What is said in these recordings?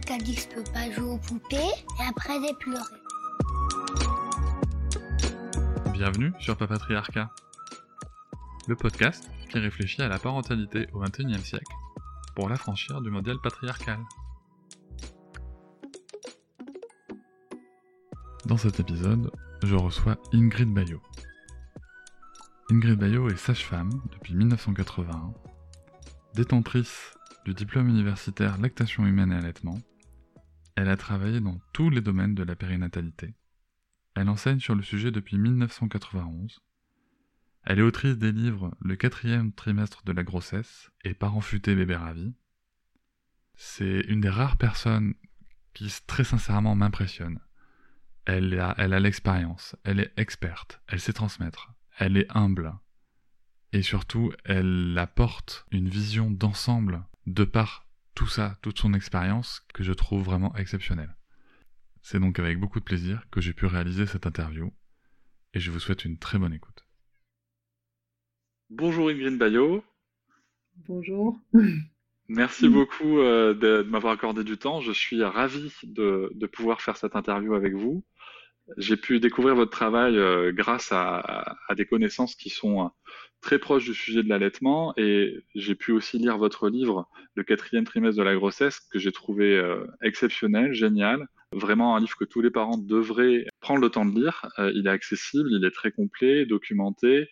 Quelqu'un dit que je peux pas jouer aux poupées et après j'ai pleuré. Bienvenue sur Papatriarcat, le podcast qui réfléchit à la parentalité au XXIe siècle pour l'affranchir du modèle patriarcal. Dans cet épisode, je reçois Ingrid Bayot. Ingrid Bayot est sage-femme depuis 1981, détentrice du diplôme universitaire lactation humaine et allaitement. Elle a travaillé dans tous les domaines de la périnatalité elle enseigne sur le sujet depuis 1991. Elle est autrice des livres Le quatrième trimestre de la grossesse et Parents futés bébé ravi. C'est une des rares personnes qui très sincèrement m'impressionne. Elle a, elle a l'expérience, elle est experte, elle sait transmettre, elle est humble. Et surtout, elle apporte une vision d'ensemble de par tout ça, toute son expérience, que je trouve vraiment exceptionnelle. C'est donc avec beaucoup de plaisir que j'ai pu réaliser cette interview et je vous souhaite une très bonne écoute. Bonjour Ingrid Bayot. Bonjour. Merci beaucoup euh, de, m'avoir accordé du temps. Je suis ravi de, pouvoir faire cette interview avec vous. J'ai pu découvrir votre travail euh, grâce à, des connaissances qui sont euh, très proches du sujet de l'allaitement et j'ai pu aussi lire votre livre, Le quatrième trimestre de la grossesse, que j'ai trouvé exceptionnel, génial, Vraiment un livre que tous les parents devraient prendre le temps de lire. Euh, il est accessible, il est très complet, documenté.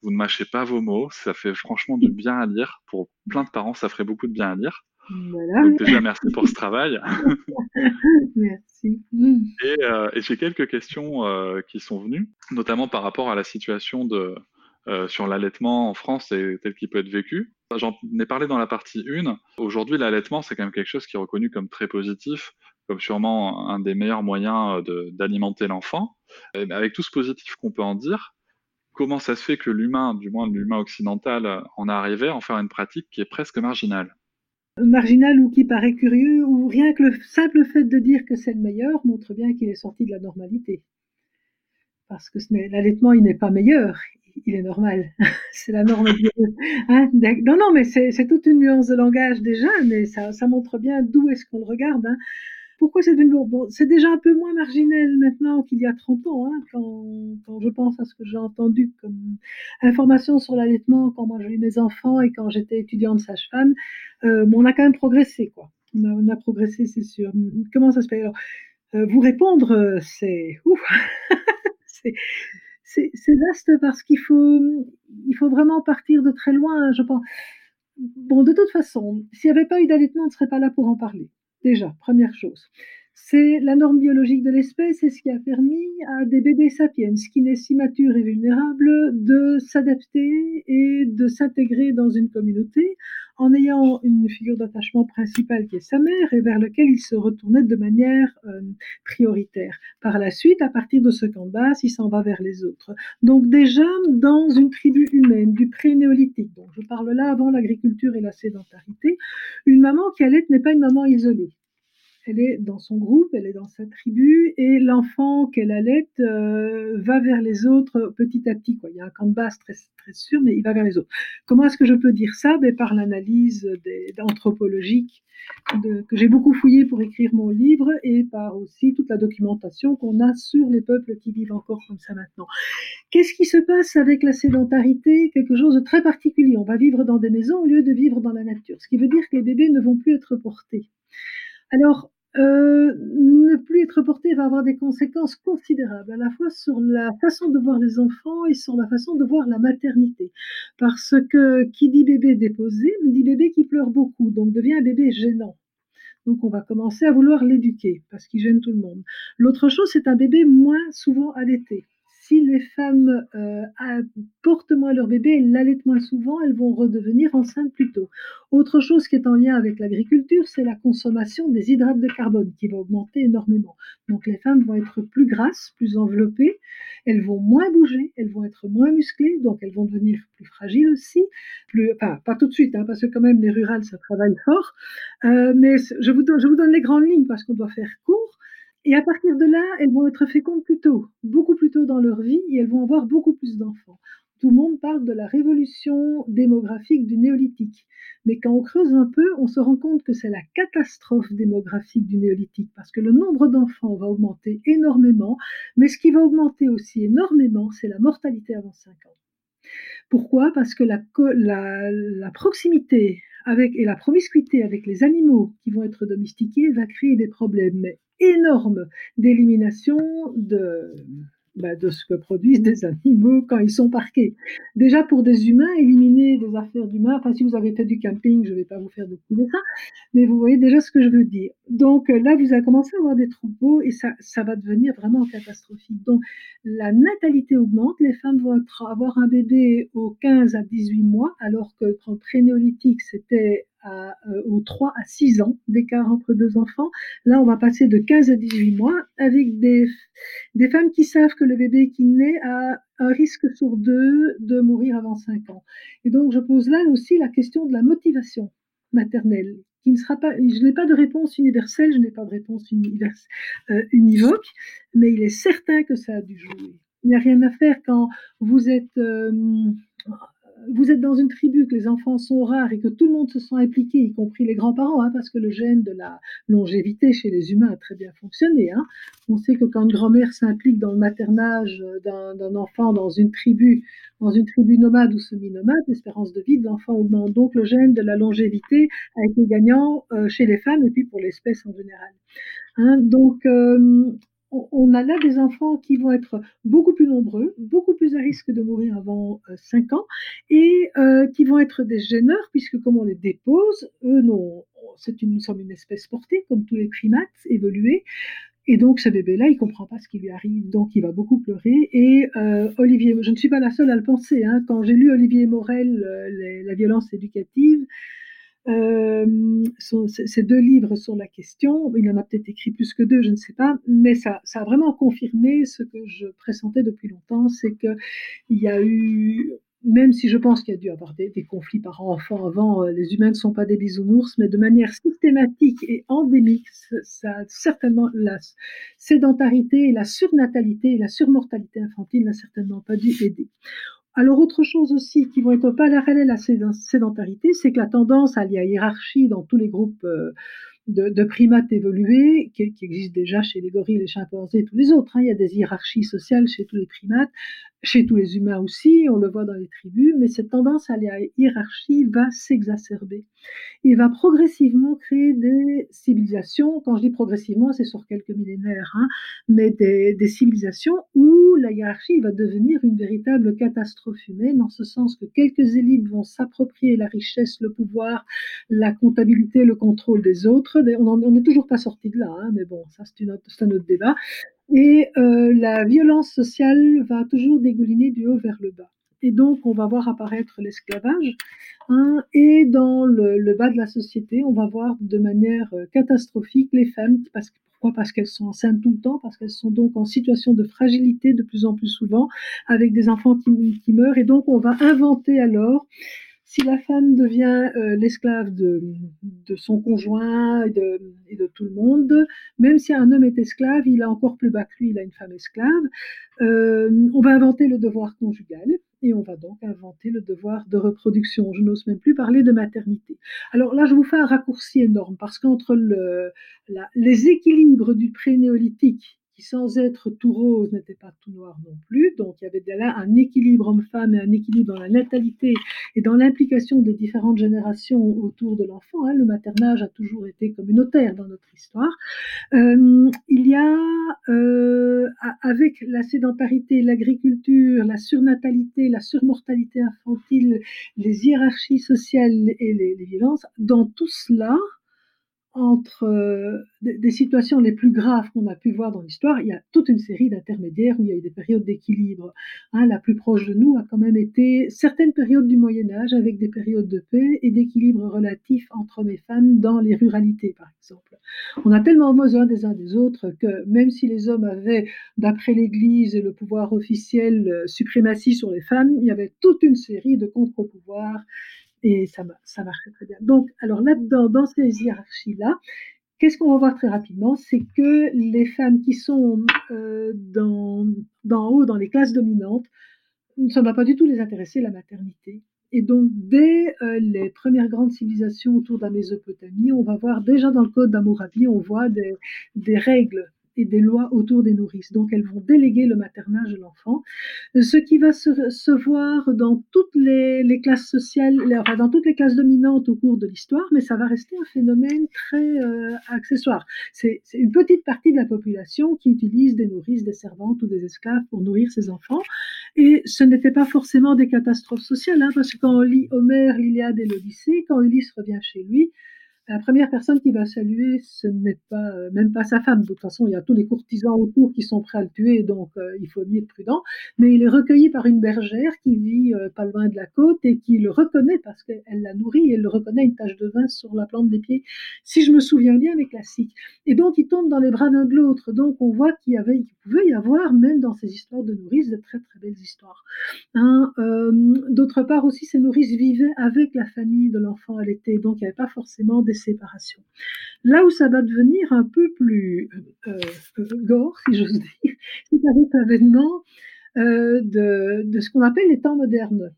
Vous ne mâchez pas vos mots. Ça fait franchement du bien à lire. Pour plein de parents, ça ferait beaucoup de bien à lire. Voilà. Donc déjà, merci pour ce travail. merci. Euh, et, j'ai quelques questions euh, qui sont venues, notamment par rapport à la situation de, sur l'allaitement en France et tel qu'il peut être vécu. J'en ai parlé dans la partie 1. Aujourd'hui, l'allaitement, c'est quand même quelque chose qui est reconnu comme très positif comme sûrement un des meilleurs moyens euh, d'alimenter l'enfant. Avec tout ce positif qu'on peut en dire, comment ça se fait que l'humain, du moins l'humain occidental, euh, en est arrivé à en faire une pratique qui est presque marginale? Marginale ou qui paraît curieux, ou rien que le simple fait de dire que c'est le meilleur montre bien qu'il est sorti de la normalité. Parce que l'allaitement, il n'est pas meilleur, il est normal. c'est la norme. Hein non, non, mais c'est toute une nuance de langage déjà, mais ça, ça montre bien d'où est-ce qu'on le regarde. Hein. Pourquoi c'est devenu bon, C'est déjà un peu moins marginal maintenant qu'il y a 30 ans, hein, quand, je pense à ce que j'ai entendu comme information sur l'allaitement quand moi j'ai eu mes enfants et quand j'étais étudiante sage-femme. Euh, on a quand même progressé, quoi. On a, progressé, c'est sûr. Comment ça se fait? Alors, euh, vous répondre, c'est ouf. c'est vaste parce qu'il faut, faut vraiment partir de très loin, je pense. Bon, de toute façon, s'il n'y avait pas eu d'allaitement, on ne serait pas là pour en parler. Déjà, première chose. C'est la norme biologique de l'espèce et ce qui a permis à des bébés sapiens, qui naissent si matures et vulnérables, de s'adapter et de s'intégrer dans une communauté en ayant une figure d'attachement principale qui est sa mère et vers lequel il se retournait de manière euh, prioritaire. Par la suite, à partir de ce base, il s'en va vers les autres. Donc déjà, dans une tribu humaine du pré-néolithique, donc je parle là avant l'agriculture et la sédentarité, une maman qui allait n'est pas une maman isolée elle est dans son groupe, elle est dans sa tribu, et l'enfant qu'elle allait euh, va vers les autres petit à petit. Il y a un base très, très sûr, mais il va vers les autres. Comment est-ce que je peux dire ça? Ben, Par l'analyse anthropologique que j'ai beaucoup fouillé pour écrire mon livre, et par aussi toute la documentation qu'on a sur les peuples qui vivent encore comme ça maintenant. Qu'est-ce qui se passe avec la sédentarité? Quelque chose de très particulier. On va vivre dans des maisons au lieu de vivre dans la nature, ce qui veut dire que les bébés ne vont plus être portés. Alors, euh, ne plus être porté va avoir des conséquences considérables, à la fois sur la façon de voir les enfants et sur la façon de voir la maternité. Parce que qui dit bébé déposé, dit bébé qui pleure beaucoup, donc devient un bébé gênant. Donc on va commencer à vouloir l'éduquer parce qu'il gêne tout le monde. L'autre chose, c'est un bébé moins souvent allaité. Si les femmes euh, portent moins leur bébé, elles l'allaitent moins souvent, elles vont redevenir enceintes plus tôt. Autre chose qui est en lien avec l'agriculture, c'est la consommation des hydrates de carbone qui va augmenter énormément. Donc les femmes vont être plus grasses, plus enveloppées, elles vont moins bouger, elles vont être moins musclées, donc elles vont devenir plus fragiles aussi. Enfin, pas tout de suite, hein, parce que quand même les rurales, ça travaille fort. Euh, mais je vous donne les grandes lignes parce qu'on doit faire court. Et à partir de là, elles vont être fécondes plus tôt, beaucoup plus tôt dans leur vie, et elles vont avoir beaucoup plus d'enfants. Tout le monde parle de la révolution démographique du néolithique. Mais quand on creuse un peu, on se rend compte que c'est la catastrophe démographique du néolithique, parce que le nombre d'enfants va augmenter énormément, mais ce qui va augmenter aussi énormément, c'est la mortalité avant 5 ans. Pourquoi? Parce que la, proximité et la promiscuité avec les animaux qui vont être domestiqués va créer des problèmes énorme d'élimination de, bah, de ce que produisent des animaux quand ils sont parqués. Déjà pour des humains, éliminer des affaires d'humains, enfin si vous avez fait du camping, je ne vais pas vous faire de ça, mais vous voyez déjà ce que je veux dire. Donc là, vous avez commencé à avoir des troupeaux et ça, va devenir vraiment catastrophique. Donc la natalité augmente, les femmes vont avoir un bébé aux 15 à 18 mois, alors que quand pré-néolithique, c'était euh, aux 3 à 6 ans d'écart entre deux enfants. Là, on va passer de 15 à 18 mois avec des, femmes qui savent que le bébé qui naît a un risque sur deux de mourir avant 5 ans. Et donc, je pose là aussi la question de la motivation maternelle. Qui ne sera pas, je n'ai pas de réponse universelle, je n'ai pas de réponse euh, univoque, mais il est certain que ça a dû jouer. Il n'y a rien à faire quand vous êtes euh, vous êtes dans une tribu, que les enfants sont rares et que tout le monde se sent impliqué, y compris les grands-parents, hein, parce que le gène de la longévité chez les humains a très bien fonctionné. Hein. On sait que quand une grand-mère s'implique dans le maternage d'un enfant dans une tribu, dans une tribu nomade ou semi-nomade, l'espérance de vie de l'enfant augmente. Donc le gène de la longévité a été gagnant euh, chez les femmes et puis pour l'espèce en général. Hein. donc euh, on a là des enfants qui vont être beaucoup plus nombreux, beaucoup plus à risque de mourir avant 5 euh, ans, et euh, qui vont être des gêneurs, puisque comme on les dépose, eux, non, une, nous sommes une espèce portée, comme tous les primates évolués, et donc ce bébé-là, il comprend pas ce qui lui arrive, donc il va beaucoup pleurer. Et euh, Olivier, je ne suis pas la seule à le penser, hein, quand j'ai lu Olivier Morel, La violence éducative, euh, ces deux livres sur la question, il en a peut-être écrit plus que deux, je ne sais pas, mais ça, a vraiment confirmé ce que je pressentais depuis longtemps, c'est qu'il y a eu, même si je pense qu'il y a dû avoir des, conflits par enfant avant, euh, les humains ne sont pas des bisounours, mais de manière systématique et endémique, ça, certainement la sédentarité, la surnatalité et la surmortalité infantile n'a certainement pas dû aider. Alors autre chose aussi qui vont être parallèle à la sédentarité, c'est que la tendance à la hiérarchie dans tous les groupes euh, de, primates évolués qui, existent déjà chez les gorilles, les chimpanzés et tous les autres. Hein. Il y a des hiérarchies sociales chez tous les primates, chez tous les humains aussi, on le voit dans les tribus, mais cette tendance à la hiérarchie va s'exacerber et va progressivement créer des civilisations. Quand je dis progressivement, c'est sur quelques millénaires, hein, mais des, des, civilisations où la hiérarchie va devenir une véritable catastrophe humaine, en ce sens que quelques élites vont s'approprier la richesse, le pouvoir, la comptabilité, le contrôle des autres on n'est toujours pas sorti de là, hein, mais bon, ça c'est un autre débat. Et euh, la violence sociale va toujours dégouliner du haut vers le bas. Et donc, on va voir apparaître l'esclavage. Hein, et dans le, bas de la société, on va voir de manière euh, catastrophique les femmes. Parce, pourquoi? Parce qu'elles sont enceintes tout le temps, parce qu'elles sont donc en situation de fragilité de plus en plus souvent, avec des enfants qui, qui meurent. Et donc, on va inventer alors si la femme devient euh, l'esclave de, son conjoint et de, tout le monde, même si un homme est esclave, il a encore plus bas que lui, il a une femme esclave, euh, on va inventer le devoir conjugal et on va donc inventer le devoir de reproduction. Je n'ose même plus parler de maternité. Alors là, je vous fais un raccourci énorme parce qu'entre les équilibres du pré-néolithique qui sans être tout rose n'était pas tout noir non plus. Donc il y avait là un équilibre homme-femme et un équilibre dans la natalité et dans l'implication des différentes générations autour de l'enfant. Hein. Le maternage a toujours été communautaire dans notre histoire. Euh, il y a, euh, avec la sédentarité, l'agriculture, la surnatalité, la surmortalité infantile, les hiérarchies sociales et les violences, dans tout cela, entre euh, des, situations les plus graves qu'on a pu voir dans l'histoire, il y a toute une série d'intermédiaires où il y a eu des périodes d'équilibre. Hein, la plus proche de nous a quand même été certaines périodes du Moyen Âge avec des périodes de paix et d'équilibre relatif entre hommes et femmes dans les ruralités, par exemple. On a tellement besoin des uns des autres que même si les hommes avaient, d'après l'Église, le pouvoir officiel, euh, suprématie sur les femmes, il y avait toute une série de contre-pouvoirs et ça, ça très bien. Donc, alors là-dedans, dans ces hiérarchies-là, qu'est-ce qu'on va voir très rapidement? C'est que les femmes qui sont euh, dans, d'en haut, dans les classes dominantes, ça ne va pas du tout les intéresser, la maternité. Et donc, dès euh, les premières grandes civilisations autour de la Mésopotamie, on va voir déjà dans le code d'Amourabi, on voit des règles et des lois autour des nourrices. Donc elles vont déléguer le maternage de l'enfant, ce qui va se, voir dans toutes les, classes sociales, dans toutes les classes dominantes au cours de l'histoire, mais ça va rester un phénomène très euh, accessoire. C'est une petite partie de la population qui utilise des nourrices, des servantes ou des esclaves pour nourrir ses enfants, et ce n'était pas forcément des catastrophes sociales, hein, parce que quand on lit Homère, l'Iliade et l'Odyssée, quand Ulysse revient chez lui, la première personne qui va saluer, ce n'est pas euh, même pas sa femme. De toute façon, il y a tous les courtisans autour qui sont prêts à le tuer, donc euh, il faut mieux être prudent. Mais il est recueilli par une bergère qui vit euh, pas loin de la côte et qui le reconnaît parce qu'elle l'a nourri et elle le reconnaît une tache de vin sur la plante des pieds. Si je me souviens bien, les classiques. Et donc il tombe dans les bras d'un de l'autre. Donc on voit qu'il y avait, qu'il pouvait y avoir même dans ces histoires de nourrices de très très belles histoires. Hein, D'autre part aussi, ces nourrices vivaient avec la famille de l'enfant l'été, donc il n'y avait pas forcément des séparation. Là où ça va devenir un peu plus euh, euh, gore, si j'ose dire, c'est avec l'avènement euh, de, ce qu'on appelle les temps modernes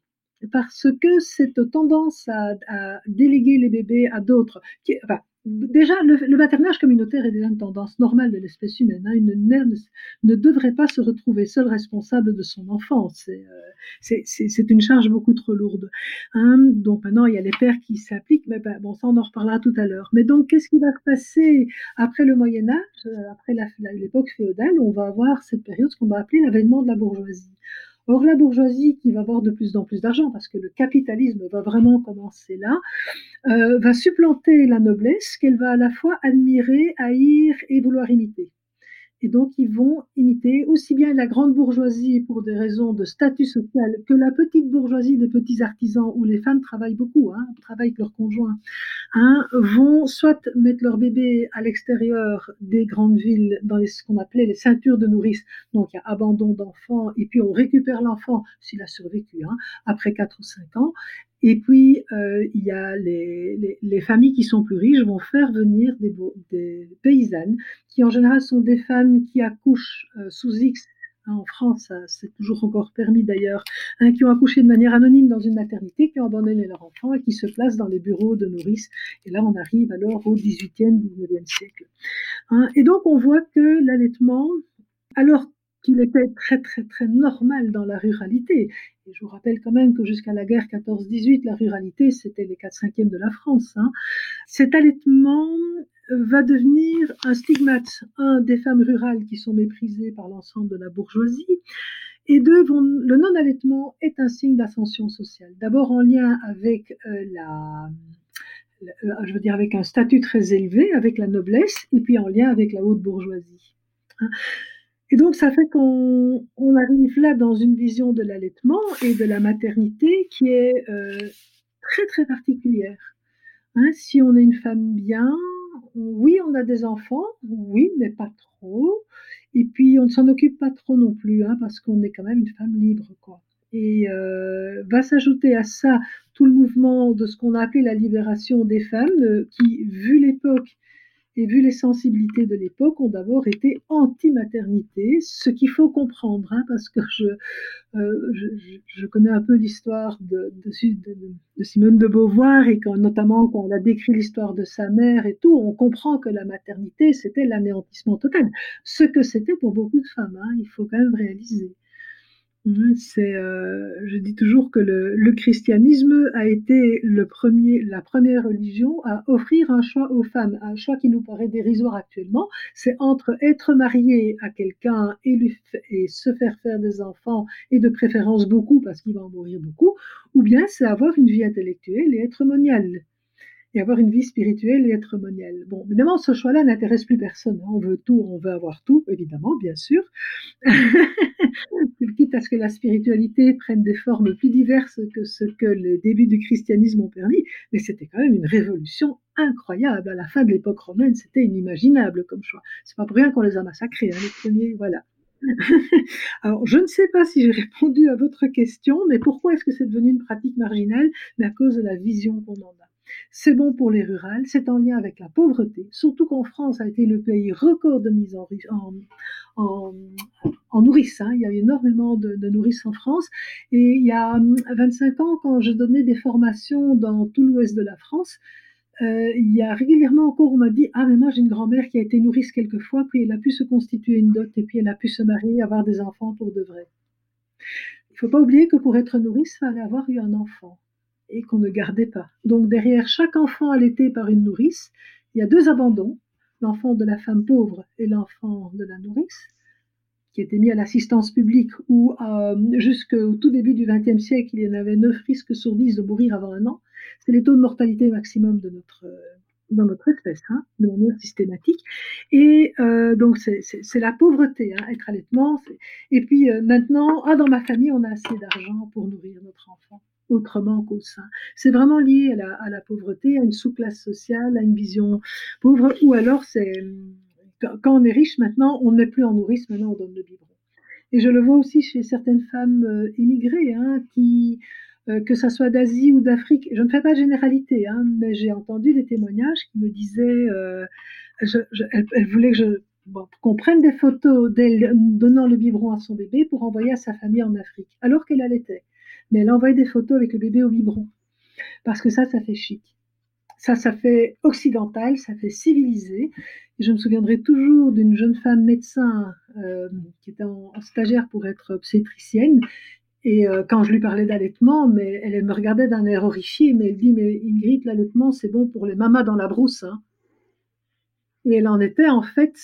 parce que cette tendance à, déléguer les bébés à d'autres, enfin, déjà, le, maternage communautaire est déjà une tendance normale de l'espèce humaine. Hein. Une mère ne, devrait pas se retrouver seule responsable de son enfant. C'est euh, une charge beaucoup trop lourde. Hein. Donc maintenant, il y a les pères qui s'appliquent, mais ben, bon, ça on en reparlera tout à l'heure. Mais donc, qu'est-ce qui va se passer après le Moyen Âge, euh, après l'époque féodale? On va avoir cette période, ce qu'on va appeler l'avènement de la bourgeoisie. Or, la bourgeoisie, qui va avoir de plus en plus d'argent, parce que le capitalisme va vraiment commencer là, euh, va supplanter la noblesse qu'elle va à la fois admirer, haïr et vouloir imiter. Et donc, ils vont imiter aussi bien la grande bourgeoisie pour des raisons de statut social que la petite bourgeoisie des petits artisans où les femmes travaillent beaucoup, hein, travaillent avec leurs conjoints, hein, vont soit mettre leur bébé à l'extérieur des grandes villes dans ce qu'on appelait les ceintures de nourrice. Donc, il y a abandon d'enfants et puis on récupère l'enfant s'il a survécu hein, après 4 ou 5 ans. Et puis, euh, il y a les, les, familles qui sont plus riches vont faire venir des, des, paysannes, qui en général sont des femmes qui accouchent euh, sous X. Hein, en France, c'est toujours encore permis d'ailleurs, hein, qui ont accouché de manière anonyme dans une maternité, qui ont abandonné leur enfant et qui se placent dans les bureaux de nourrices. Et là, on arrive alors au 18e, 19e siècle. Hein, et donc, on voit que l'allaitement, alors qu'il était très très très normal dans la ruralité. Et je vous rappelle quand même que jusqu'à la guerre 14-18, la ruralité, c'était les 4 5 de la France. Hein. Cet allaitement va devenir un stigmate, un, des femmes rurales qui sont méprisées par l'ensemble de la bourgeoisie, et deux, le non-allaitement est un signe d'ascension sociale. D'abord en lien avec euh, la, je veux dire avec un statut très élevé, avec la noblesse, et puis en lien avec la haute bourgeoisie. Hein. Et donc, ça fait qu'on on arrive là dans une vision de l'allaitement et de la maternité qui est euh, très, très particulière. Hein, si on est une femme bien, oui, on a des enfants, oui, mais pas trop. Et puis, on ne s'en occupe pas trop non plus, hein, parce qu'on est quand même une femme libre. Et euh, va s'ajouter à ça tout le mouvement de ce qu'on a appelé la libération des femmes, euh, qui, vu l'époque, et vu les sensibilités de l'époque, ont d'abord été anti-maternité, ce qu'il faut comprendre, hein, parce que euh, je, connais un peu l'histoire de, de, Simone de Beauvoir, et quand, notamment quand elle a décrit l'histoire de sa mère et tout, on comprend que la maternité, c'était l'anéantissement total. Ce que c'était pour beaucoup de femmes, hein, il faut quand même réaliser. C'est, euh, je dis toujours que le, christianisme a été le premier, la première religion à offrir un choix aux femmes, un choix qui nous paraît dérisoire actuellement. C'est entre être marié à quelqu'un et, et se faire faire des enfants et de préférence beaucoup parce qu'il va en mourir beaucoup, ou bien c'est avoir une vie intellectuelle et être moniale. Et avoir une vie spirituelle et être moniale. Bon, évidemment, ce choix-là n'intéresse plus personne. Hein. On veut tout, on veut avoir tout, évidemment, bien sûr. Quitte à ce que la spiritualité prenne des formes plus diverses que ce que les débuts du christianisme ont permis, mais c'était quand même une révolution incroyable. À la fin de l'époque romaine, c'était inimaginable comme choix. C'est pas pour rien qu'on les a massacrés, hein, les premiers, voilà. Alors, je ne sais pas si j'ai répondu à votre question, mais pourquoi est-ce que c'est devenu une pratique marginale? Mais à cause de la vision qu'on en a. C'est bon pour les rurales, c'est en lien avec la pauvreté, surtout qu'en France a été le pays record de mise en, en. Hein. Il y a énormément de, nourrices en France. Et il y a 25 ans, quand je donnais des formations dans tout l'ouest de la France, euh, il y a régulièrement encore, on m'a dit Ah, mais moi j'ai une grand-mère qui a été nourrice quelquefois, puis elle a pu se constituer une dot, et puis elle a pu se marier, avoir des enfants pour de vrai. Il ne faut pas oublier que pour être nourrice, il fallait avoir eu un enfant et qu'on ne gardait pas. Donc derrière chaque enfant allaité par une nourrice, il y a deux abandons, l'enfant de la femme pauvre et l'enfant de la nourrice, qui étaient mis à l'assistance publique, où euh, jusqu'au tout début du XXe siècle, il y en avait neuf risques sur dix de mourir avant un an. C'est les taux de mortalité maximum de notre dans notre espèce, hein, de manière systématique. Et euh, donc c'est la pauvreté, hein, être allaitement. Et puis euh, maintenant, ah, dans ma famille, on a assez d'argent pour nourrir notre enfant autrement qu'au sein. C'est vraiment lié à la, pauvreté, à une sous-classe sociale, à une vision pauvre, ou alors c'est quand on est riche maintenant, on n'est plus en nourrice, maintenant on donne le biberon. Et je le vois aussi chez certaines femmes euh, immigrées, hein, euh, que ça soit d'Asie ou d'Afrique, je ne fais pas de généralité, hein, mais j'ai entendu des témoignages qui me disaient, euh, je, voulait que je qu'on prenne des photos d'elle donnant le biberon à son bébé pour envoyer à sa famille en Afrique, alors qu'elle allaitait mais elle envoyait des photos avec le bébé au biberon. Parce que ça, ça fait chic. Ça, ça fait occidental, ça fait civilisé. Et je me souviendrai toujours d'une jeune femme médecin euh, qui était en, stagiaire pour être obstétricienne. Et euh, quand je lui parlais d'allaitement, mais elle, me regardait d'un air horrifié, mais elle dit Mais Ingrid, l'allaitement, c'est bon pour les mamas dans la brousse. Hein. Et elle en était en fait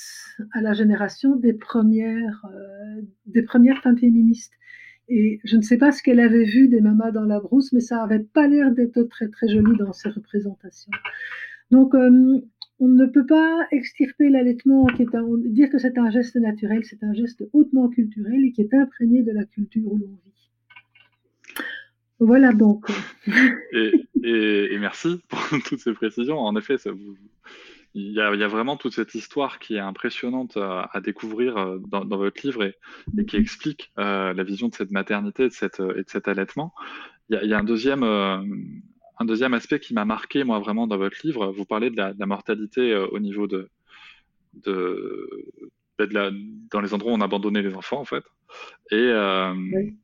à la génération des premières, euh, des premières femmes féministes. Et je ne sais pas ce qu'elle avait vu des mamas dans la brousse, mais ça n'avait pas l'air d'être très très joli dans ses représentations. Donc, euh, on ne peut pas extirper l'allaitement, qui est dire que c'est un geste naturel, c'est un geste hautement culturel et qui est imprégné de la culture où l'on vit. Voilà donc. et, et, merci pour toutes ces précisions. En effet, ça vous, il y, a, il y, a, vraiment toute cette histoire qui est impressionnante à, à découvrir euh, dans, dans, votre livre et, et qui explique euh, la vision de cette maternité et de, cette, et de cet allaitement. Il y a, il y a un, deuxième, euh, un deuxième aspect qui m'a marqué, moi, vraiment, dans votre livre. Vous parlez de la, de la mortalité euh, au niveau de, de, de la, dans les endroits où on abandonnait les enfants, en fait. Et, euh, oui.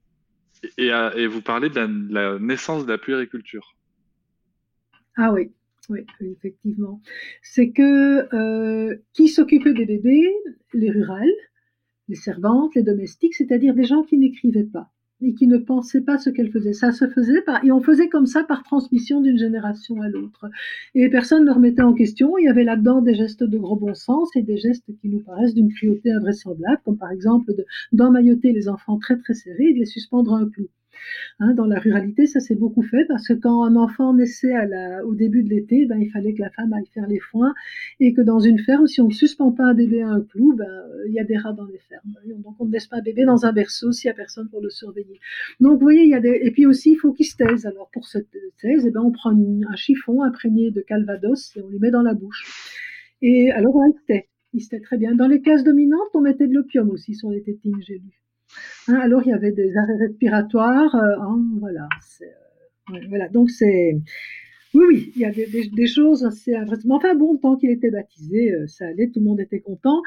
et, et, vous parlez de la, de la naissance de la puériculture. Ah oui. Oui, effectivement. C'est que euh, qui s'occupait des bébés? Les rurales, les servantes, les domestiques, c'est-à-dire des gens qui n'écrivaient pas et qui ne pensaient pas ce qu'elles faisaient. Ça se faisait par, et on faisait comme ça par transmission d'une génération à l'autre. Et personne ne remettait en question. Il y avait là-dedans des gestes de gros bon sens et des gestes qui nous paraissent d'une cruauté invraisemblable, comme par exemple d'emmailloter les enfants très très serrés et de les suspendre à un clou. Hein, dans la ruralité, ça s'est beaucoup fait parce que quand un enfant naissait au début de l'été, ben, il fallait que la femme aille faire les foins et que dans une ferme, si on ne suspend pas un bébé à un clou, ben, il y a des rats dans les fermes. Donc on ne laisse pas un bébé dans un berceau s'il n'y a personne pour le surveiller. Donc vous voyez, il y a des... Et puis aussi, il faut qu'il se taise. Alors pour se taise, eh ben, on prend un chiffon imprégné de calvados et on lui met dans la bouche. Et alors on se tait. Il se tait très bien. Dans les classes dominantes, on mettait de l'opium aussi sur les tétines, j'ai lu. Hein, alors il y avait des arrêts respiratoires, euh, hein, voilà. Euh, voilà, donc c'est oui, oui, il y a des, des, choses assez. Enfin bon, tant qu'il était baptisé, euh, ça allait, tout le monde était content.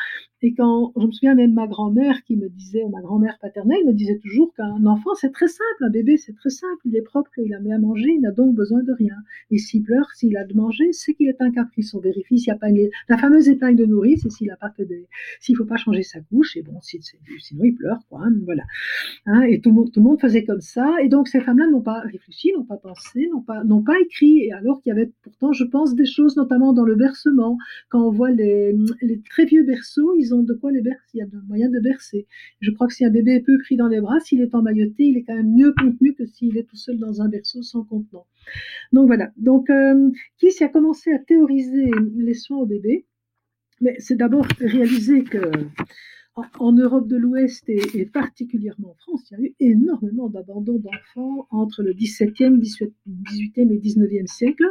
Et quand, je me souviens même ma grand-mère qui me disait, ma grand-mère paternelle me disait toujours qu'un enfant c'est très simple, un bébé c'est très simple, il est propre, il a mis à manger, il n'a donc besoin de rien. Et s'il pleure, s'il a de manger, c'est qu'il est un caprice. On vérifie s'il n'y a pas une, la fameuse épingle de nourrice et s'il a pas fait des, s'il faut pas changer sa couche, et bon, si, sinon il pleure, quoi, hein, voilà. Hein, et tout le, monde, tout le monde faisait comme ça. Et donc ces femmes-là n'ont pas réfléchi, n'ont pas pensé, n'ont pas, n'ont pas écrit. Et alors qu'il y avait pourtant, je pense, des choses, notamment dans le bercement. Quand on voit les, les très vieux berceaux, ils de quoi les bercer, il y a de moyen de bercer. Je crois que si un bébé est peu pris dans les bras, s'il est emmailloté, il est quand même mieux contenu que s'il est tout seul dans un berceau sans contenant. Donc voilà. Donc, euh, qui s'y a commencé à théoriser les soins au bébé Mais c'est d'abord réaliser que en, Europe de l'Ouest et, particulièrement en France, il y a eu énormément d'abandon d'enfants entre le 17e, 18e et 19e siècle,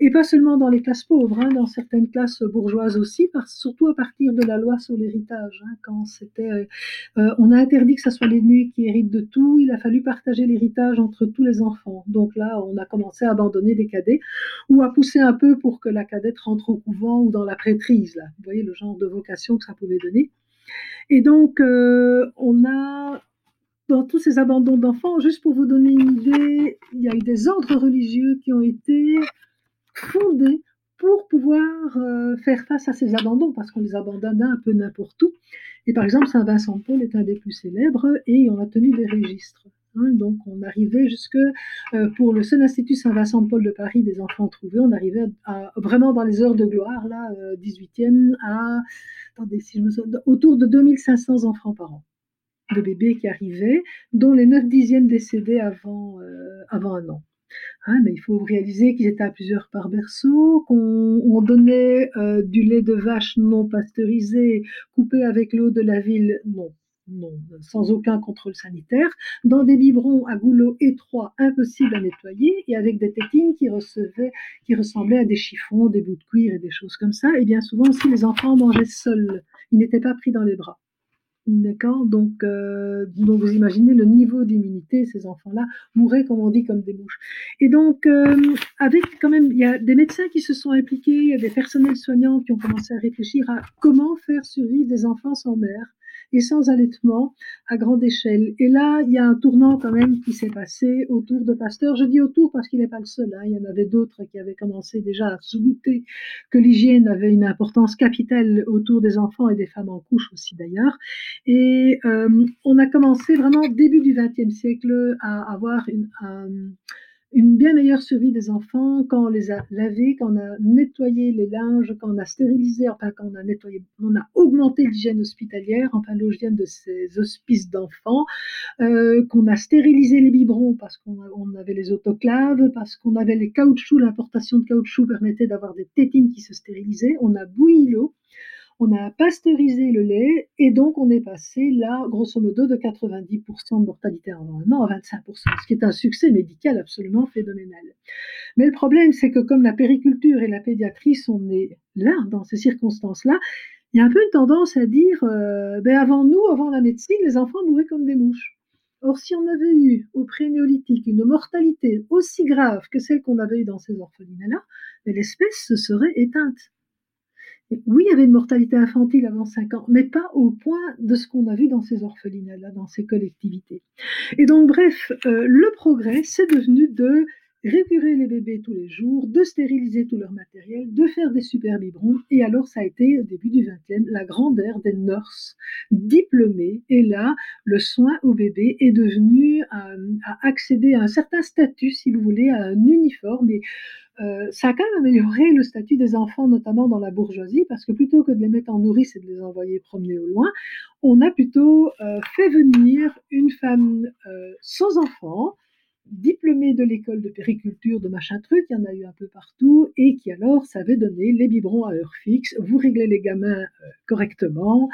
et pas seulement dans les classes pauvres, hein, dans certaines classes bourgeoises aussi, surtout à partir de la loi sur l'héritage. Hein, quand c'était, euh, euh, on a interdit que ce soit l'aîné qui hérite de tout, il a fallu partager l'héritage entre tous les enfants. Donc là, on a commencé à abandonner des cadets ou à pousser un peu pour que la cadette rentre au couvent ou dans la prêtrise. Là. Vous voyez le genre de vocation que ça pouvait donner. Et donc, euh, on a, dans tous ces abandons d'enfants, juste pour vous donner une idée, il y a eu des ordres religieux qui ont été fondés pour pouvoir euh, faire face à ces abandons, parce qu'on les abandonnait un peu n'importe où. Et par exemple, Saint Vincent Paul est un des plus célèbres, et on a tenu des registres. Hein. donc on arrivait jusque, euh, pour le seul institut Saint-Vincent de Paris des enfants trouvés, on arrivait vraiment dans les heures de gloire, là, 18e, à si je me souviens, autour de 2500 enfants par an de bébés qui arrivaient, dont les 9 dixièmes décédaient avant, euh, avant un an. Hein, mais il faut réaliser qu'ils étaient à plusieurs par berceau, qu'on donnait euh, du lait de vache non pasteurisé, coupé avec l'eau de la ville, non, sans aucun contrôle sanitaire, dans des biberons à goulot étroits, impossibles à nettoyer, et avec des tétines qui ressemblaient à des chiffons, des bouts de cuir et des choses comme ça. Et bien souvent aussi, les enfants mangeaient seuls. Ils n'étaient pas pris dans les bras. D'accord? Donc, euh, donc, vous imaginez le niveau d'immunité, ces enfants-là mouraient, comme on dit, comme des mouches. Et donc, euh, avec quand même, il y a des médecins qui se sont impliqués, il y a des personnels soignants qui ont commencé à réfléchir à comment faire survivre des enfants sans mère et sans allaitement à grande échelle. Et là, il y a un tournant quand même qui s'est passé autour de Pasteur. Je dis autour parce qu'il n'est pas le seul. Hein. Il y en avait d'autres qui avaient commencé déjà à se douter que l'hygiène avait une importance capitale autour des enfants et des femmes en couche aussi d'ailleurs. Et euh, on a commencé vraiment début du XXe siècle à avoir une, un, une bien meilleure survie des enfants quand on les a lavés, quand on a nettoyé les linges, quand on a stérilisé, enfin quand on a nettoyé, on a augmenté l'hygiène hospitalière, enfin l'hygiène de ces hospices d'enfants, euh, qu'on a stérilisé les biberons parce qu'on avait les autoclaves, parce qu'on avait les caoutchoucs, l'importation de caoutchouc permettait d'avoir des tétines qui se stérilisaient, on a bouilli l'eau, on a pasteurisé le lait et donc on est passé là, grosso modo, de 90% de mortalité an à 25%, ce qui est un succès médical absolument phénoménal. Mais le problème, c'est que comme la périculture et la pédiatrie sont nées là, dans ces circonstances-là, il y a un peu une tendance à dire, euh, ben avant nous, avant la médecine, les enfants mouraient comme des mouches. Or, si on avait eu au pré-néolithique une mortalité aussi grave que celle qu'on avait eue dans ces orphelinats-là, ben, l'espèce se serait éteinte. Oui, il y avait une mortalité infantile avant 5 ans, mais pas au point de ce qu'on a vu dans ces orphelinats-là, dans ces collectivités. Et donc, bref, euh, le progrès, c'est devenu de récurer les bébés tous les jours, de stériliser tout leur matériel, de faire des super biberons. Et alors, ça a été, au début du 20e, la grande ère des nurses diplômées. Et là, le soin au bébé est devenu à, euh, accéder à un certain statut, si vous voulez, à un uniforme. Et euh, ça a quand même amélioré le statut des enfants, notamment dans la bourgeoisie, parce que plutôt que de les mettre en nourrice et de les envoyer promener au loin, on a plutôt euh, fait venir une femme euh, sans enfant, diplômée de l'école de périculture, de machin truc, il y en a eu un peu partout, et qui alors savait donner les biberons à heure fixe, vous réglez les gamins correctement,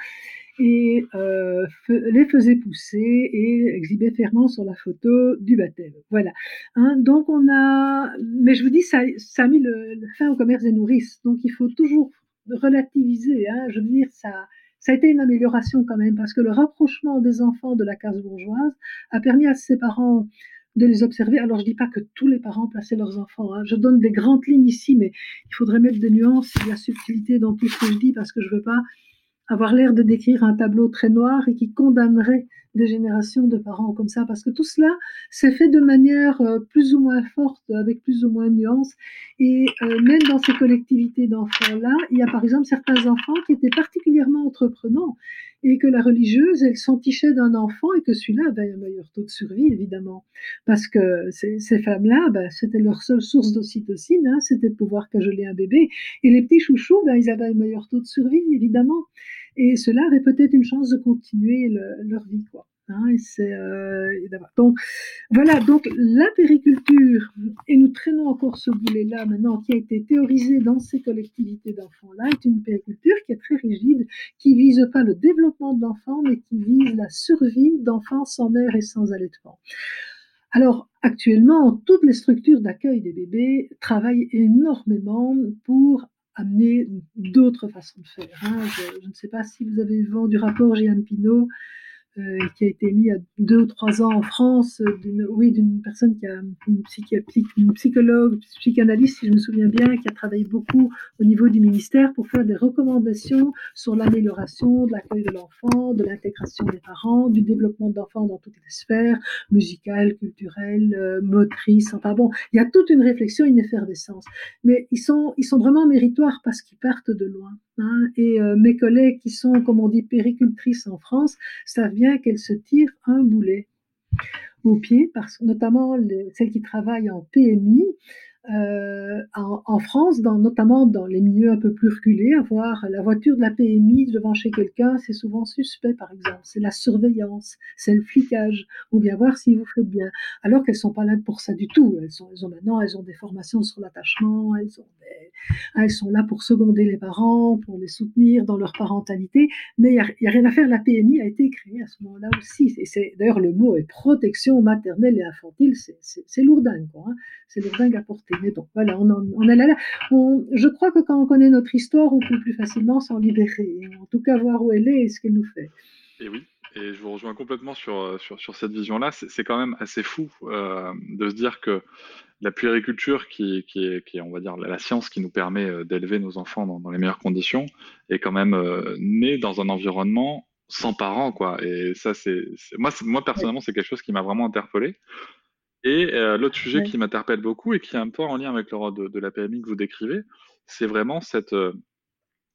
et euh, les faisait pousser et exhibait fièrement sur la photo du baptême. Voilà. Hein, donc on a, mais je vous dis, ça, ça a mis le, fin au commerce des nourrices. Donc il faut toujours relativiser. Hein, je veux dire, ça, ça a été une amélioration quand même parce que le rapprochement des enfants de la case bourgeoise a permis à ses parents de les observer. Alors, je dis pas que tous les parents plaçaient leurs enfants. Hein. Je donne des grandes lignes ici, mais il faudrait mettre des nuances et de la subtilité dans tout ce que je dis parce que je veux pas avoir l'air de décrire un tableau très noir et qui condamnerait des générations de parents comme ça, parce que tout cela s'est fait de manière euh, plus ou moins forte, avec plus ou moins de nuances. Et euh, même dans ces collectivités d'enfants-là, il y a par exemple certains enfants qui étaient particulièrement entreprenants et que la religieuse, elle s'entichait d'un enfant et que celui-là avait un meilleur taux de survie, évidemment. Parce que ces, femmes-là, ben, c'était leur seule source d'ocytocine, hein, c'était de pouvoir cajoler un bébé. Et les petits chouchous, ben, ils avaient un meilleur taux de survie, évidemment. Et cela avait peut-être une chance de continuer leur vie, quoi. Hein, euh, donc voilà, donc la périculture, et nous traînons encore ce boulet-là maintenant, qui a été théorisé dans ces collectivités d'enfants-là, est une périculture qui est très rigide, qui vise pas le développement de l'enfant, mais qui vise la survie d'enfants sans mère et sans allaitement. Alors actuellement, toutes les structures d'accueil des bébés travaillent énormément pour amener d'autres façons de faire. Hein. Je, ne sais pas si vous avez vu du rapport Jeanne Pinot euh, qui a été mis il y a deux ou trois ans en France, d'une, oui, d'une personne qui a une, psychologue, psychanalyste, si je me souviens bien, qui a travaillé beaucoup au niveau du ministère pour faire des recommandations sur l'amélioration de l'accueil de l'enfant, de l'intégration des parents, du développement d'enfants dans toutes les sphères, musicales, culturelles, euh, motrices. Enfin bon, il y a toute une réflexion, une effervescence. Mais ils sont, ils sont vraiment méritoires parce qu'ils partent de loin. Hein, et euh, mes collègues qui sont, comme on dit, péricultrices en France, savent bien qu'elles se tirent un boulet au pied, parce, notamment celles qui travaillent en PMI, euh, en, France, dans, notamment dans les milieux un peu plus reculés, avoir la voiture de la PMI devant chez quelqu'un, c'est souvent suspect, par exemple. C'est la surveillance, c'est le flicage. On vient voir si vous faites bien. Alors qu'elles sont pas là pour ça du tout. Elles sont, elles ont maintenant, elles ont des formations sur l'attachement, elles ont elles sont là pour seconder les parents, pour les soutenir dans leur parentalité. Mais il n'y a, a, rien à faire. La PMI a été créée à ce moment-là aussi. Et c'est d'ailleurs le mot est protection maternelle et infantile. C'est lourdingue, quoi. Hein. C'est lourdingue à porter. Mais bon, voilà, on, en, est là. je crois que quand on connaît notre histoire, on peut plus facilement s'en libérer. En tout cas, voir où elle est et ce qu'elle nous fait. Et oui, et je vous rejoins complètement sur, sur, sur cette vision-là. C'est quand même assez fou euh, de se dire que la puériculture, qui, qui, est, on va dire, la science qui nous permet euh, d'élever nos enfants dans, les meilleures conditions, est quand même euh, née dans un environnement sans parents, quoi. Et ça, c'est moi, moi personnellement, c'est quelque chose qui m'a vraiment interpellé. Et euh, l'autre sujet qui m'interpelle beaucoup et qui est un peu en lien avec le rôle de, la PMI que vous décrivez, c'est vraiment cette euh,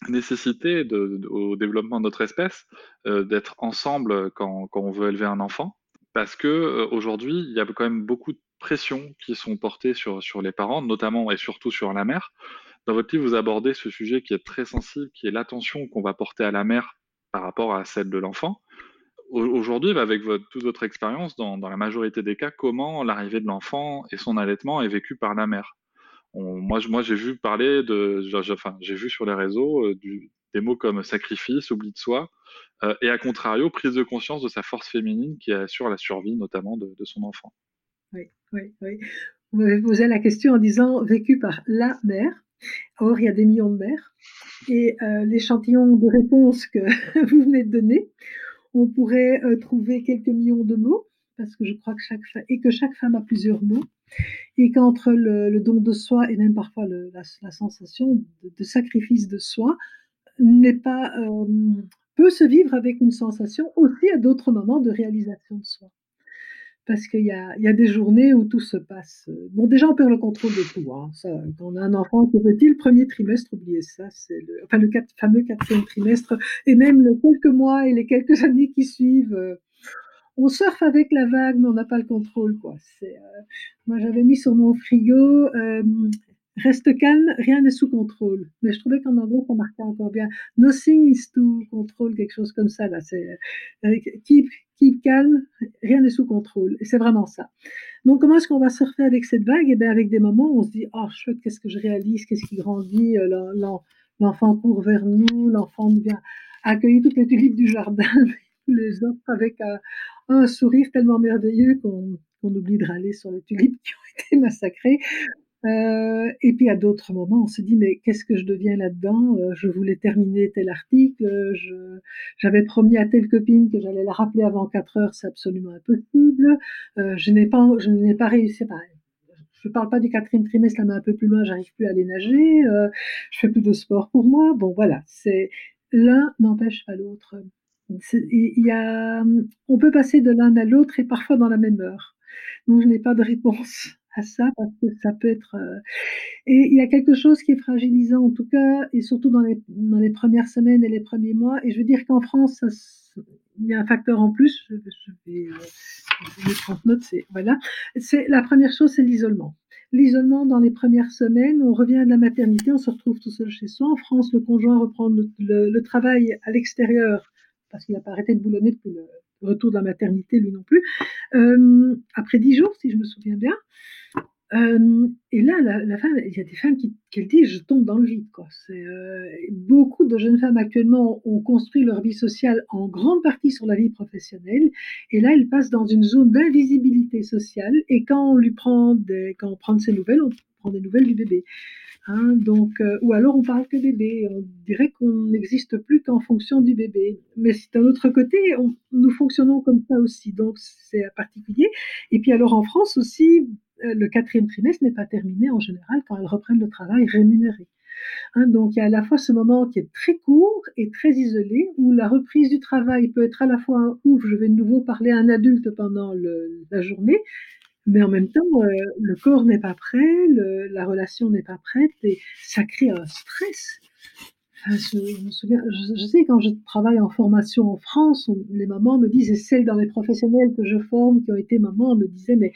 nécessité de, au développement de notre espèce euh, d'être ensemble quand, quand, on veut élever un enfant. Parce que aujourd'hui, il y a quand même beaucoup de pressions qui sont portées sur, sur les parents, notamment et surtout sur la mère. Dans votre livre, vous abordez ce sujet qui est très sensible, qui est l'attention qu'on va porter à la mère par rapport à celle de l'enfant aujourd'hui, bah, avec toute votre expérience, dans, la majorité des cas, comment l'arrivée de l'enfant et son allaitement est vécu par la mère? Moi, j'ai vu parler de, enfin, j'ai vu sur les réseaux euh, des mots comme sacrifice, oubli de soi, euh, et à contrario, prise de conscience de sa force féminine qui assure la survie notamment de, son enfant. Oui, oui, oui. Vous m'avez posé la question en disant vécu par la mère. Or, il y a des millions de mères. Et euh, l'échantillon de réponse que vous venez de donner, on pourrait euh, trouver quelques millions de mots, parce que je crois que chaque et que chaque femme a plusieurs mots, et qu'entre le, don de soi et même parfois la, sensation de, sacrifice de soi n'est pas euh, peut se vivre avec une sensation aussi à d'autres moments de réalisation de soi parce qu'il y a, des journées où tout se passe. Bon, déjà, on perd le contrôle de tout. Hein. Quand on a un enfant qui petit, le premier trimestre, oubliez ça, c'est le, enfin, le fameux quatrième trimestre, et même les quelques mois et les quelques années qui suivent. Euh, on surfe avec la vague, mais on n'a pas le contrôle, euh, moi, j'avais mis sur mon frigo euh, Reste calme, rien n'est sous contrôle. Mais je trouvais qu'en anglais, ça marquait encore bien. Nothing is to control, quelque chose comme ça. Là, euh, keep, keep calme, rien n'est sous contrôle. C'est vraiment ça. Donc, comment est-ce qu'on va surfer avec cette vague? Eh bien, avec des moments où on se dit, oh, chouette, qu'est-ce que je réalise, qu'est-ce qui grandit, euh, l'enfant court vers nous, l'enfant vient accueillir toutes les tulipes du jardin, tous les autres avec un, un sourire tellement merveilleux qu'on oublie de râler sur les tulipes qui ont été massacrées. Euh, et puis à d'autres moments, on se dit mais qu'est-ce que je deviens là-dedans? Euh, Je voulais terminer tel article, j'avais promis à telle copine que j'allais la rappeler avant 4 heures, c'est absolument impossible. Euh, je n'ai pas, je n'ai pas réussi. Je parle pas du quatrième trimestre, là, mais un peu plus loin, j'arrive plus à aller nager. Euh, je fais plus de sport pour moi. Bon, voilà, c'est l'un n'empêche pas l'autre. Il y a, on peut passer de l'un à l'autre et parfois dans la même heure. Donc je n'ai pas de réponse à ça parce que ça peut être. Euh, et il y a quelque chose qui est fragilisant en tout cas, et surtout dans les, dans les premières semaines et les premiers mois. Et je veux dire qu'en France, il y a un facteur en plus. Je, vais, euh, je vais prendre note. C'est voilà. C'est la première chose, c'est l'isolement. l'isolement dans les premières semaines, on revient de la maternité, on se retrouve tout seul chez soi. En France, le conjoint reprend le, travail à l'extérieur parce qu'il n'a pas arrêté de boulonner depuis le retour de la maternité, lui non plus. Euh, après dix jours, si je me souviens bien. Euh, et là, la, femme, il y a des femmes qui, qui disent je tombe dans le vide. Quoi. Euh, beaucoup de jeunes femmes actuellement ont construit leur vie sociale en grande partie sur la vie professionnelle, et là, elles passent dans une zone d'invisibilité sociale. Et quand on lui prend quand on prend ses nouvelles, on prend des nouvelles du bébé. Hein, donc, euh, ou alors on parle que bébé, on dirait qu'on n'existe plus qu'en fonction du bébé. Mais d'un autre côté, nous fonctionnons comme ça aussi, donc c'est particulier. Et puis alors en France aussi, euh, le quatrième trimestre n'est pas terminé en général quand elles reprennent le travail rémunéré. Hein, donc il y a à la fois ce moment qui est très court et très isolé, où la reprise du travail peut être à la fois ouf, je vais de nouveau parler à un adulte pendant la journée, mais en même temps, euh, le corps n'est pas prêt, la relation n'est pas prête, et ça crée un stress. je, me souviens, je, sais quand je travaille en formation en France, les mamans me disent, et celles dans les professionnels que je forme qui ont été mamans me disaient, mais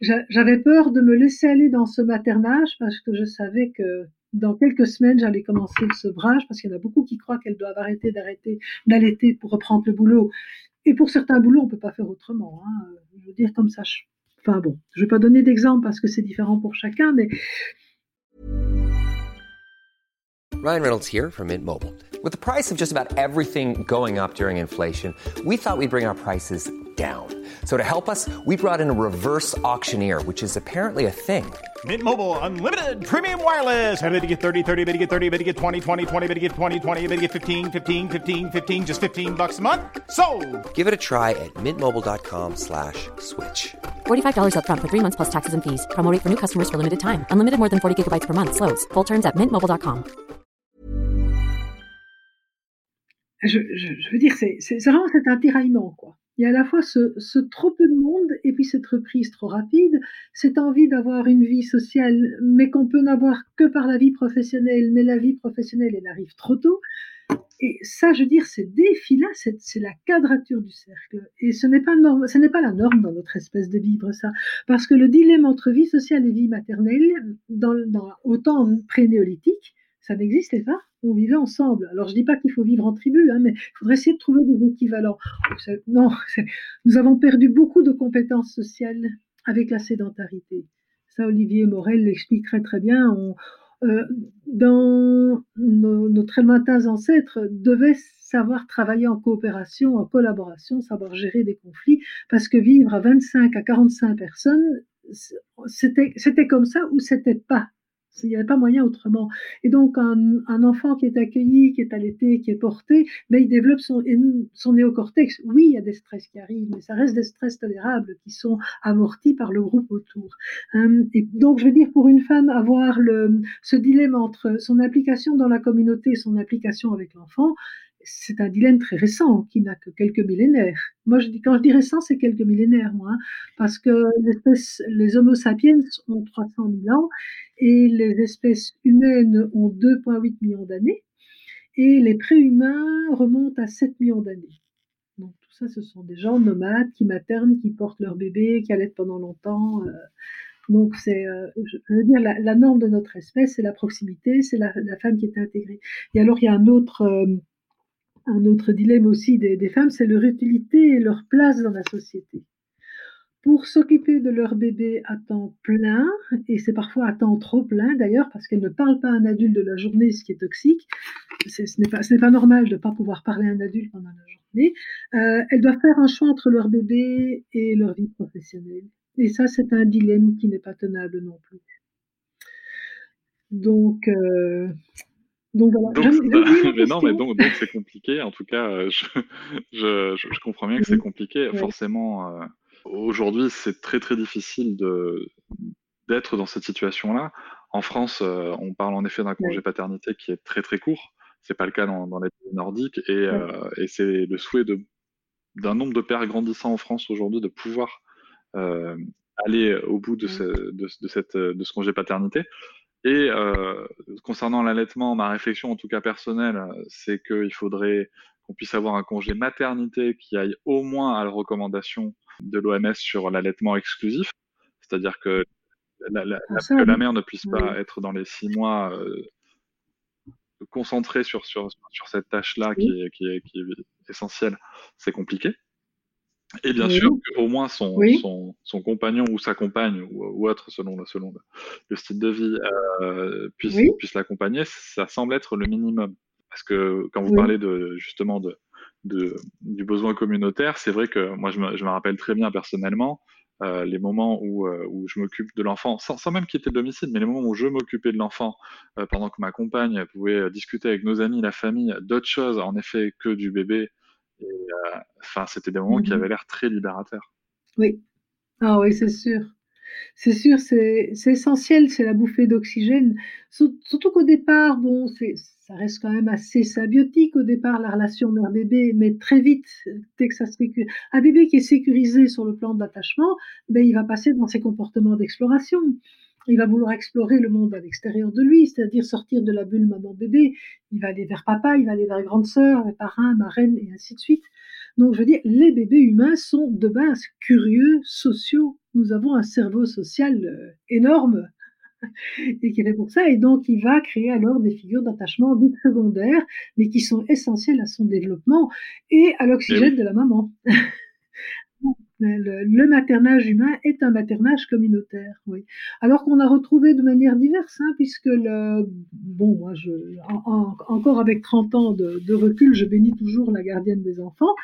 j'avais peur de me laisser aller dans ce maternage parce que je savais que dans quelques semaines, j'allais commencer le sevrage parce qu'il y en a beaucoup qui croient qu'elles doivent arrêter d'arrêter d'allaiter pour reprendre le boulot. Et pour certains boulots, on peut pas faire autrement. Hein. Je veux dire comme ça. Enfin bon, je vais pas donner d'exemple parce que c'est différent pour chacun, mais Ryan Reynolds here from Mint Mobile. With the price of just about everything going up during inflation, we thought we'd bring our prices down. So to help us, we brought in a reverse auctioneer, which is apparently a thing. Mint Mobile unlimited premium wireless. Ready to get 30, 30, bit to get 30, bit to get 20, 20, 20, bit to get 20, 20, bit to get 15, 15, 15, 15 just 15 bucks a month. So, Give it a try at mintmobile.com/switch. slash $45 up front for 3 months plus taxes and fees. Promo for new customers for limited time. Unlimited more than 40 gigabytes per month slows. Full terms at mintmobile.com. Je, je, je veux dire c'est vraiment cet intiraillement quoi. Il y a à la fois ce, trop peu de monde et puis cette reprise trop rapide, cette envie d'avoir une vie sociale, mais qu'on peut n'avoir que par la vie professionnelle, mais la vie professionnelle, elle arrive trop tôt. Et ça, je veux dire, ces défis-là, c'est la quadrature du cercle. Et ce n'est pas, ce n'est pas la norme dans notre espèce de vivre, ça. Parce que le dilemme entre vie sociale et vie maternelle, dans, dans, au temps pré-néolithique, ça n'existait pas on vivait ensemble. Alors je dis pas qu'il faut vivre en tribu, hein, mais il faudrait essayer de trouver des équivalents. Non, nous avons perdu beaucoup de compétences sociales avec la sédentarité. Ça, Olivier Morel l'explique très très bien. Euh, dans nos, très lointains ancêtres, devaient savoir travailler en coopération, en collaboration, savoir gérer des conflits, parce que vivre à 25 à 45 personnes, c'était comme ça ou c'était pas? Il n'y avait pas moyen autrement. Et donc, un, enfant qui est accueilli, qui est allaité, qui est porté, ben, il développe son, néocortex. Oui, il y a des stress qui arrivent, mais ça reste des stress tolérables qui sont amortis par le groupe autour. Hein, et donc, je veux dire, pour une femme, avoir le, ce dilemme entre son application dans la communauté et son application avec l'enfant, c'est un dilemme très récent qui n'a que quelques millénaires. Moi, je dis, quand je dis récent, c'est quelques millénaires, moi, hein, parce que les Homo sapiens ont 300 000 ans et les espèces humaines ont 2,8 millions d'années et les préhumains remontent à 7 millions d'années. Donc tout ça, ce sont des gens nomades qui maternent, qui portent leur bébé, qui allaitent pendant longtemps. Euh. donc c'est, euh, je veux dire, la, norme de notre espèce, c'est la proximité, c'est la, femme qui est intégrée. Et alors il y a un autre euh, un autre dilemme aussi des, femmes, c'est leur utilité et leur place dans la société. Pour s'occuper de leur bébé à temps plein, et c'est parfois à temps trop plein d'ailleurs, parce qu'elles ne parlent pas à un adulte de la journée, ce qui est toxique, ce n'est pas, normal de ne pas pouvoir parler à un adulte pendant la journée, euh, elles doivent faire un choix entre leur bébé et leur vie professionnelle. Et ça, c'est un dilemme qui n'est pas tenable non plus. Donc, euh, donc mais non, mais donc c'est compliqué. En tout cas, euh, je, je, comprends bien que c'est compliqué. Forcément, euh, aujourd'hui, c'est très très difficile de d'être dans cette situation-là. En France, euh, on parle en effet d'un congé paternité qui est très très court. C'est pas le cas dans, les pays nordiques et, et c'est le souhait d'un nombre de pères grandissant en France aujourd'hui de pouvoir aller au bout de, ce, de, de, cette, de ce congé paternité. Et euh, concernant l'allaitement, ma réflexion, en tout cas personnelle, c'est qu'il faudrait qu'on puisse avoir un congé maternité qui aille au moins à la recommandation de l'OMS sur l'allaitement exclusif. C'est-à-dire que la, ah, que la mère ne puisse pas être dans les six mois concentrée sur, sur, sur cette tâche-là qui, qui, est, qui, est, essentielle, c'est compliqué. Et bien sûr, au moins son, son, son, compagnon ou sa compagne ou, ou autre, selon, le, selon le, style de vie, euh, puisse, puisse l'accompagner, ça semble être le minimum. Parce que quand vous parlez de, justement de, de, du besoin communautaire, c'est vrai que moi, je me, je me, rappelle très bien personnellement euh, les moments où, euh, où je m'occupe de l'enfant, sans, sans, même quitter le domicile, mais les moments où je m'occupais de l'enfant pendant que ma compagne pouvait discuter avec nos amis, la famille, d'autres choses, en effet, que du bébé enfin, c'était des moments qui mhm. avaient l'air très libérateurs. Oui. Ah oui, c'est sûr. C'est sûr, c'est essentiel, c'est la bouffée d'oxygène. Surtout qu'au départ, bon, ça reste quand même assez symbiotique au départ, la relation mère-bébé, mais très vite, dès que ça se un bébé qui est sécurisé sur le plan de l'attachement, ben, il va passer dans ses comportements d'exploration il va vouloir explorer le monde à l'extérieur de lui, c'est-à-dire sortir de la bulle maman-bébé. Il va aller vers papa, il va aller vers grande sœur, les parrains, marraines, et ainsi de suite. Donc, je veux dire, les bébés humains sont de base curieux, sociaux. Nous avons un cerveau social euh, énorme et qui est fait pour ça. Et donc, il va créer alors des figures d'attachement dites secondaires, mais qui sont essentielles à son développement et à l'oxygène de la maman. Le, maternage humain est un maternage communautaire. Alors qu'on a retrouvé de manière diverse, hein, puisque le, bon, moi, encore avec 30 ans de, recul, je bénis toujours la gardienne des enfants,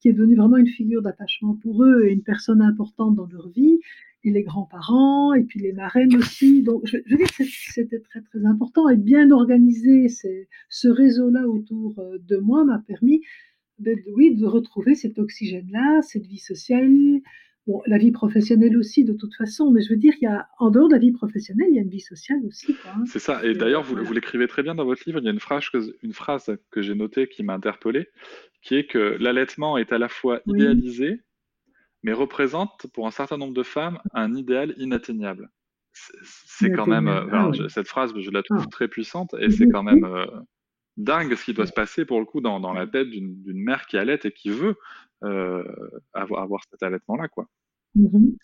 qui est devenue vraiment une figure d'attachement pour eux et une personne importante dans leur vie, et les grands-parents, et puis les marraines aussi. Donc, je, veux dire que c'était très, très important et bien organisé. Ce réseau-là autour euh, de moi m'a permis de, oui, de retrouver cet oxygène-là, cette vie sociale, bon, la vie professionnelle aussi de toute façon, mais je veux dire, il y a, en dehors de la vie professionnelle, il y a une vie sociale aussi. Hein. C'est ça, et d'ailleurs, vous, vous l'écrivez très bien dans votre livre, il y a une phrase que, une phrase que j'ai notée qui m'a interpellé, qui est que l'allaitement est à la fois idéalisé, mais représente pour un certain nombre de femmes un idéal inatteignable. C'est quand même, ah cette phrase, je la trouve ah. très puissante, et c'est quand même... Euh, dingue ce qui doit se passer pour le coup dans, dans la tête d'une mère qui allait et qui veut euh, avoir, avoir, cet allaitement-là. quoi. Mhm.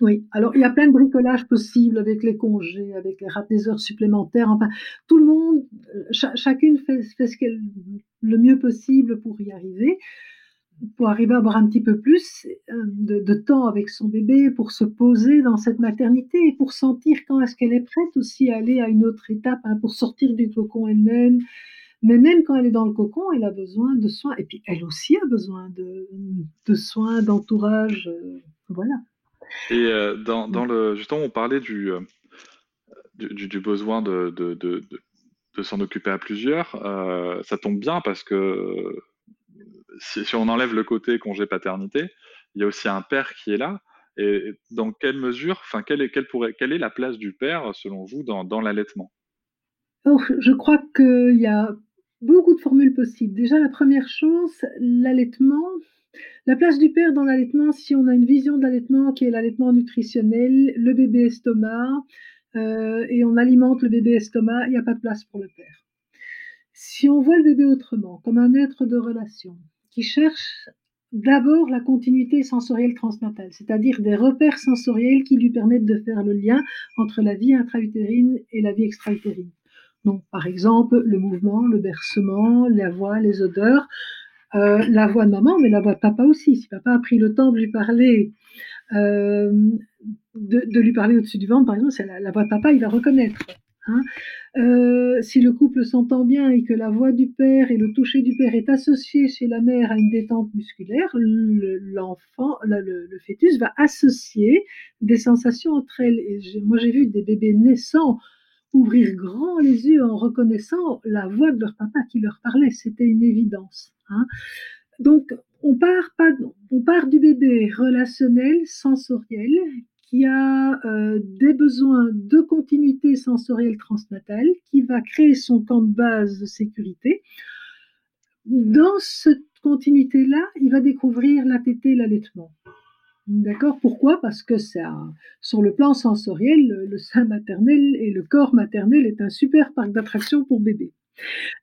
Oui, alors il y a plein de bricolages possibles avec les congés, avec les des heures supplémentaires. Enfin, tout le monde, chacune fait, fait ce qu'elle le mieux possible pour y arriver pour arriver à avoir un petit peu plus euh, de, temps avec son bébé, pour se poser dans cette maternité et pour sentir quand est-ce qu'elle est prête aussi à aller à une autre étape, hein, pour sortir du cocon elle-même. Mais même quand elle est dans le cocon, elle a besoin de soins. Et puis elle aussi a besoin de, soins, d'entourage. Euh, voilà. Et euh, dans, dans, le, justement, on parlait du, du, besoin de, de, de s'en occuper à plusieurs. ça tombe bien parce que si, on enlève le côté congé paternité, il y a aussi un père qui est là. Et dans quelle mesure, enfin, quelle est, la place du père, selon vous, dans, l'allaitement? Je crois qu'il y a beaucoup de formules possibles. Déjà, la première chose, l'allaitement. La place du père dans l'allaitement, si on a une vision d'allaitement qui est l'allaitement nutritionnel, le bébé estomac, euh, et on alimente le bébé estomac, il n'y a pas de place pour le père. Si on voit le bébé autrement, comme un être de relation, qui cherche d'abord la continuité sensorielle transnatale, c'est-à-dire des repères sensoriels qui lui permettent de faire le lien entre la vie intra-utérine et la vie extra-utérine. Donc, par exemple, le mouvement, le bercement, la voix, les odeurs, euh, la voix de maman, mais la voix de papa aussi. Si papa a pris le temps de lui parler, euh, de, lui parler au-dessus du ventre, par exemple, c'est la, voix de papa, il va reconnaître. Hein. Euh, si le couple s'entend bien et que la voix du père et le toucher du père est associé chez la mère à une détente musculaire, l'enfant, le, fœtus va associer des sensations entre elles. Et moi, j'ai vu des bébés naissants ouvrir grand les yeux en reconnaissant la voix de leur papa qui leur parlait. C'était une évidence. Hein. Donc, on part, pas, on part du bébé relationnel, sensoriel, qui a euh, des besoins de continuité sensorielle transnatale, qui va créer son camp de base de sécurité. Dans cette continuité-là, il va découvrir la tétée, l'allaitement. D'accord? Pourquoi? Parce que ça, sur le plan sensoriel, le, sein maternel et le corps maternel est un super parc d'attractions pour bébé.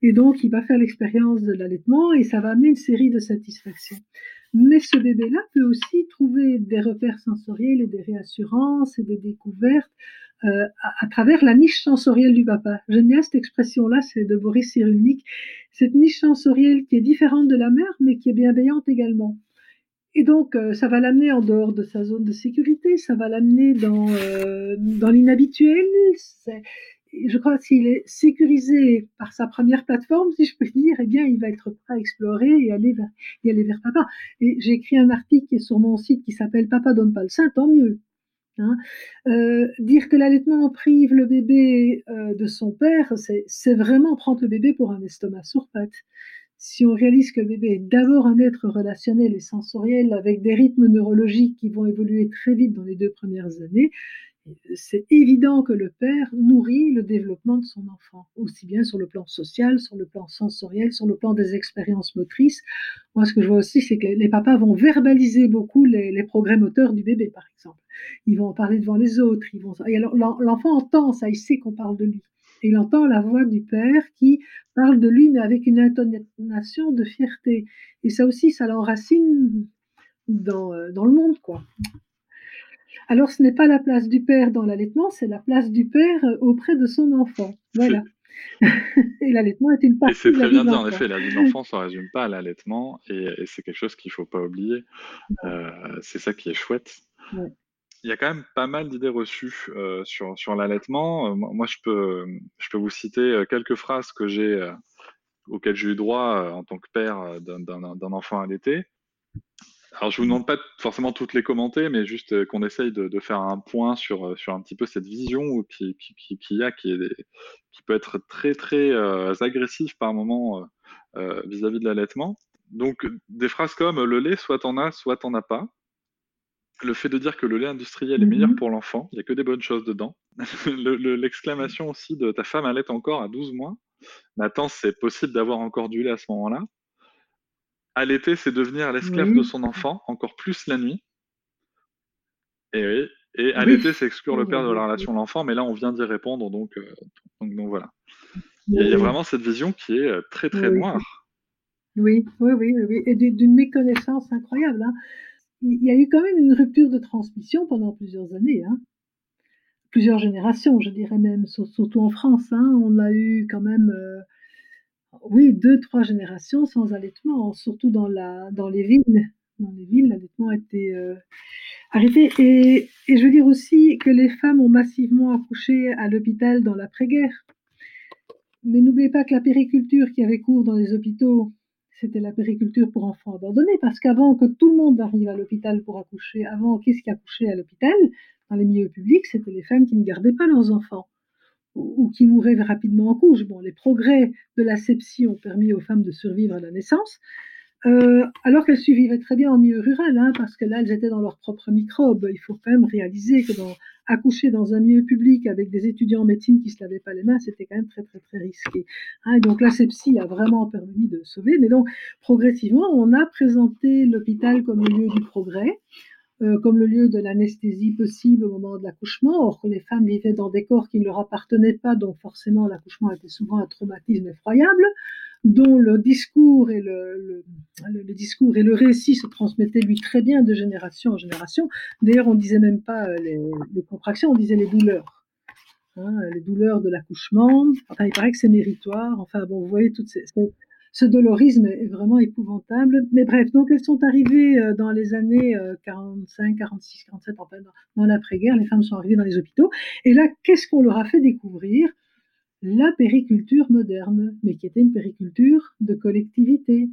Et donc, il va faire l'expérience de l'allaitement et ça va amener une série de satisfactions. Mais ce bébé-là peut aussi trouver des repères sensoriels et des réassurances et des découvertes euh, à, travers la niche sensorielle du papa. J'aime bien cette expression-là, c'est de Boris Cyrulnik. Cette niche sensorielle qui est différente de la mère, mais qui est bienveillante également. Et donc, euh, ça va l'amener en dehors de sa zone de sécurité, ça va l'amener dans, euh, dans l'inhabituel. Je crois que s'il est sécurisé par sa première plateforme, si je peux dire, eh bien, il va être prêt à explorer et aller vers, papa. Et j'ai écrit un article sur mon site qui s'appelle Papa donne pas le sein, tant mieux. Hein. Euh, dire que l'allaitement prive le bébé euh, de son père, c'est vraiment prendre le bébé pour un estomac sur pattes si on réalise que le bébé est d'abord un être relationnel et sensoriel avec des rythmes neurologiques qui vont évoluer très vite dans les deux premières années, c'est évident que le père nourrit le développement de son enfant, aussi bien sur le plan social, sur le plan sensoriel, sur le plan des expériences motrices. Moi, ce que je vois aussi, c'est que les papas vont verbaliser beaucoup les, progrès moteurs du bébé, par exemple. Ils vont en parler devant les autres. Ils vont... L'enfant entend ça, il sait qu'on parle de lui il entend la voix du père qui parle de lui, mais avec une intonation de fierté. Et ça aussi, ça l'enracine dans, euh, dans le monde, quoi. Alors, ce n'est pas la place du père dans l'allaitement, c'est la place du père euh, auprès de son enfant. Voilà. et l'allaitement est une partie. Et c'est très bien dit, en effet, la vie de l'enfant ne se résume pas à l'allaitement, et, c'est quelque chose qu'il ne faut pas oublier. Euh, c'est ça qui est chouette. Il y a quand même pas mal d'idées reçues euh, sur, sur l'allaitement. Euh, moi, je peux, je peux vous citer quelques phrases que j'ai, auxquelles j'ai eu droit en tant que père d'un enfant allaité. Alors, je vous demande pas forcément toutes les commenter, mais juste qu'on essaye de, de, faire un point sur, sur un petit peu cette vision qui, qui, qui, qui a, qui, est, qui peut être très, très agressive par moment vis-à-vis -vis de l'allaitement. Donc, des phrases comme le lait, soit t'en as, soit t'en as pas le fait de dire que le lait industriel est meilleur mhm. pour l'enfant, il n'y a que des bonnes choses dedans. L'exclamation aussi de ta femme allait encore à 12 mois. Nathan, c'est possible d'avoir encore du lait à ce moment-là. Allaiter, c'est devenir l'esclave de son enfant, encore plus la nuit. Et oui. Et allaiter, c'est exclure le père de la relation de l'enfant, mais là, on vient d'y répondre, donc, euh, donc, voilà. Il y, a vraiment cette vision qui est euh, très, très noire. Oui, oui, oui, oui, et d'une méconnaissance incroyable. Hein il y a eu quand même une rupture de transmission pendant plusieurs années, hein. plusieurs générations, je dirais même, surtout en France. Hein. on a eu quand même, euh, oui, deux, trois générations sans allaitement, surtout dans, les villes. Dans les villes, l'allaitement a été arrêté. Et, et je veux dire aussi que les femmes ont massivement accouché à l'hôpital dans l'après-guerre. Mais n'oubliez pas que la périculture qui avait cours dans les hôpitaux c'était la périculture pour enfants abandonnés, parce qu'avant que tout le monde arrive à l'hôpital pour accoucher, avant qu'est-ce qui accouchait à l'hôpital, dans les milieux publics, c'était les femmes qui ne gardaient pas leurs enfants ou, qui mouraient rapidement en couche. Bon, les progrès de l'asepsie ont permis aux femmes de survivre à la naissance, euh, alors qu'elles survivaient très bien en milieu rural, hein, parce que là, elles étaient dans leurs propres microbes. Il faut quand même réaliser que dans, accoucher dans un milieu public avec des étudiants en médecine qui se lavaient pas les mains, c'était quand même très très très risqué. Hein, et donc l'asepsie a vraiment permis de sauver. Mais donc progressivement, on a présenté l'hôpital comme le lieu du progrès. Euh, comme le lieu de l'anesthésie possible au moment de l'accouchement. Or, les femmes vivaient dans des corps qui ne leur appartenaient pas, donc forcément l'accouchement était souvent un traumatisme effroyable dont le discours et le, discours et le récit se transmettaient lui très bien de génération en génération. D'ailleurs, on disait même pas euh, les, les, contractions, on disait les douleurs. Hein, les douleurs de l'accouchement. Enfin, il paraît que c'est méritoire. Enfin, bon, vous voyez, toutes ces, ce dolorisme est vraiment épouvantable. Mais bref, donc elles sont arrivées euh, dans les années 45, 46, 47, enfin, dans, l'après-guerre. Les femmes sont arrivées dans les hôpitaux. Et là, qu'est-ce qu'on leur a fait découvrir? La périculture moderne, mais qui était une périculture de collectivité.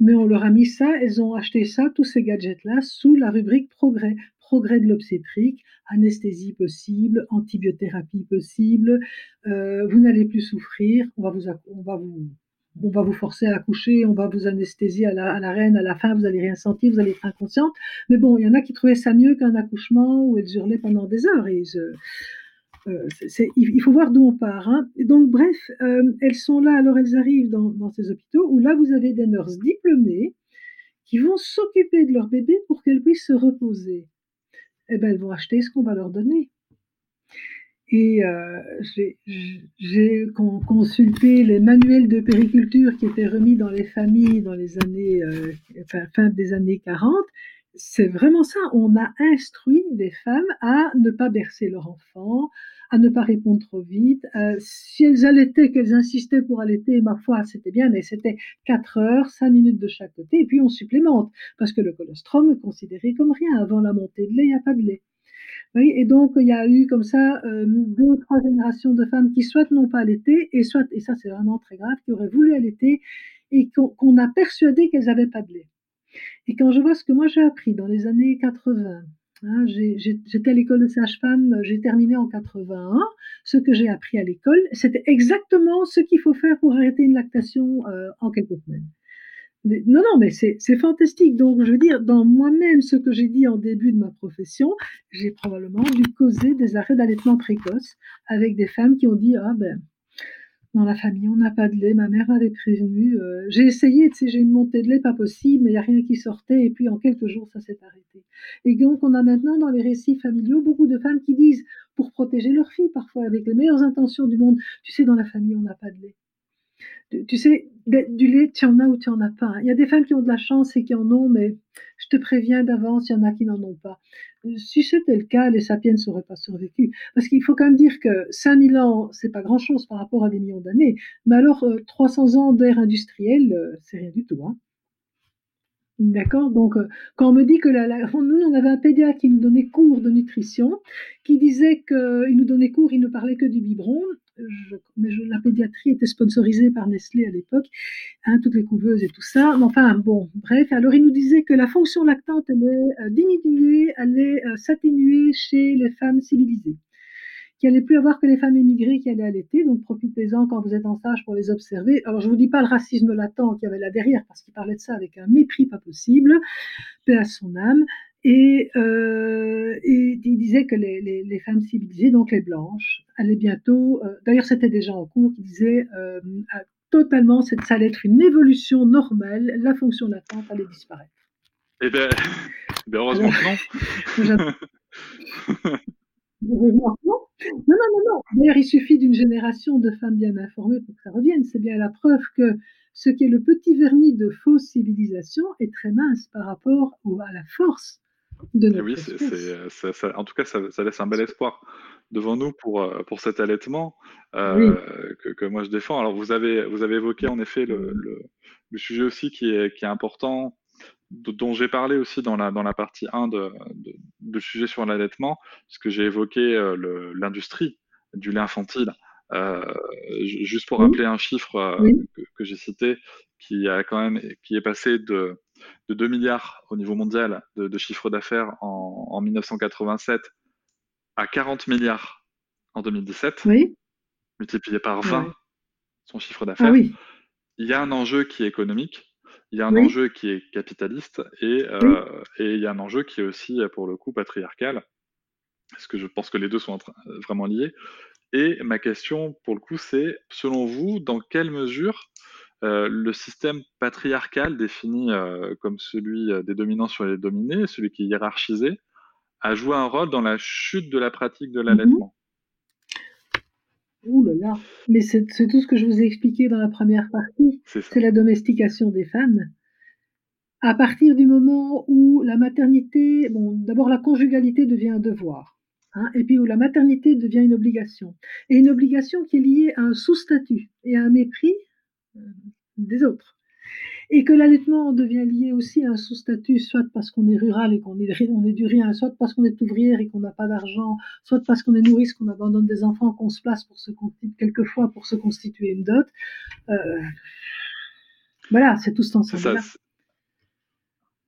Mais on leur a mis ça, elles ont acheté ça, tous ces gadgets-là, sous la rubrique progrès. Progrès de l'obstétrique, anesthésie possible, antibiothérapie possible, euh, vous n'allez plus souffrir, on va vous, on va vous, on va vous forcer à accoucher, on va vous anesthésier à la, à la reine, à la fin, vous n'allez rien sentir, vous allez être inconsciente. Mais bon, il y en a qui trouvaient ça mieux qu'un accouchement où elles hurlaient pendant des heures. Euh, il faut voir d'où on part. Hein. donc, bref, euh, elles sont là, alors elles arrivent dans, ces hôpitaux où là, vous avez des nurses diplômées qui vont s'occuper de leur bébé pour qu'elles puissent se reposer. Eh bien, elles vont acheter ce qu'on va leur donner. Et euh, j'ai consulté les manuels de périculture qui étaient remis dans les familles dans les années, euh, fin des années 40. C'est vraiment ça. On a instruit des femmes à ne pas bercer leur enfant, à ne pas répondre trop vite. Euh, si elles allaitaient, qu'elles insistaient pour allaiter, ma foi, c'était bien, mais c'était 4 heures, 5 minutes de chaque côté, et puis on supplémente, parce que le colostrum est considéré comme rien. Avant la montée de lait, il n'y a pas de lait. Et donc il y a eu comme ça euh, deux ou trois générations de femmes qui soit n'ont pas allaité, et et ça c'est vraiment très grave, qui auraient voulu allaiter et qu'on a persuadé qu'elles n'avaient pas de lait. Et quand je vois ce que moi j'ai appris dans les années 80, hein, j'étais à l'école de sage-femme, j'ai terminé en 81, ce que j'ai appris à l'école, c'était exactement ce qu'il faut faire pour arrêter une lactation euh, en quelques semaines. Non, non, mais c'est fantastique. Donc, je veux dire, dans moi-même, ce que j'ai dit en début de ma profession, j'ai probablement dû causer des arrêts d'allaitement précoce avec des femmes qui ont dit Ah ben, dans la famille, on n'a pas de lait, ma mère m'avait prévenu. Euh, j'ai essayé, tu sais, j'ai une montée de lait, pas possible, mais il n'y a rien qui sortait, et puis en quelques jours, ça s'est arrêté. Et donc, on a maintenant dans les récits familiaux beaucoup de femmes qui disent, pour protéger leur fille, parfois avec les meilleures intentions du monde, tu sais, dans la famille, on n'a pas de lait tu sais, du lait, tu en as ou tu en as pas. Hein. Il y a des femmes qui ont de la chance et qui en ont, mais je te préviens d'avance, il y en a qui n'en ont pas. Si c'était le cas, les sapiens ne seraient pas survécus. Parce qu'il faut quand même dire que 5000 ans, c'est pas grand chose par rapport à des millions d'années. Mais alors, 300 euh, ans d'ère industrielle, euh, c'est rien du tout. Hein. D'accord? Donc, euh, quand on me dit que la, nous, on avait un pédiatre qui nous donnait cours de nutrition, qui disait qu'il nous donnait cours, il ne parlait que du biberon, mais la pédiatrie était sponsorisée par Nestlé à l'époque, hein, toutes les couveuses et tout ça. Mais enfin, bon, bref. Alors, il nous disait que la fonction lactante allait euh, diminuer, allait euh, s'atténuer chez les femmes civilisées. Qu'il allait plus avoir que les femmes émigrées qui allaient allaiter. Donc, profitez-en quand vous êtes en stage pour les observer. Alors, je vous dis pas le racisme latent qu'il y avait là derrière, parce qu'il parlait de ça avec un mépris pas possible, paix à son âme. Et, euh, et, il disait que les, les, les, femmes civilisées, donc les blanches, allaient bientôt, euh, d'ailleurs c'était déjà en cours, qui disait euh, totalement, ça allait être une évolution normale, la fonction latente allait disparaître. Eh bien, eh ben heureusement que non. non. Non, non, non, D'ailleurs, il suffit d'une génération de femmes bien informées pour que ça revienne. C'est bien la preuve que ce qui est le petit vernis de fausse civilisation est très mince par rapport à la force eh oui, c'est, en tout cas, ça, laisse un bel espoir devant nous pour, euh, pour cet allaitement euh, que, que, moi je défends. Alors, vous avez, vous avez évoqué en effet le, le, sujet aussi qui est, qui est important, dont j'ai parlé aussi dans la, dans la partie 1 de, de, sujet sur l'allaitement, parce que j'ai évoqué euh, l'industrie du lait infantile. juste pour rappeler un chiffre que, que j'ai cité, qui a quand même qui est passé de de 2 milliards au niveau mondial de, chiffre d'affaires en, 1987 à 40 milliards en 2017, oui. multiplié par 20 son chiffre ah d'affaires. Il y a un enjeu qui est économique, il y a un enjeu qui est capitaliste euh, et, il y a un enjeu qui est aussi, pour le coup, patriarcal, parce que je pense que les deux sont vraiment liés. Et ma question, pour le coup, c'est, selon vous, dans quelle mesure euh, le système patriarcal défini euh, comme celui euh, des dominants sur les dominés, celui qui est hiérarchisé, a joué un rôle dans la chute de la pratique de l'allaitement? Ouh là là, mais c'est tout ce que je vous ai expliqué dans la première partie. C'est la domestication des femmes. À partir du moment où la maternité, bon, d'abord la conjugalité devient un devoir, hein, et puis où la maternité devient une obligation. Et une obligation qui est liée à un sous-statut et à un mépris des autres. Et que l'allaitement devient lié aussi à un sous-statut, soit parce qu'on est rural et qu'on est, on est du rien, soit parce qu'on est ouvrière et qu'on n'a pas d'argent, soit parce qu'on est nourrice, qu'on abandonne des enfants, qu'on se place pour se quelquefois pour se constituer une dot. Euh, voilà, c'est tout cet ensemble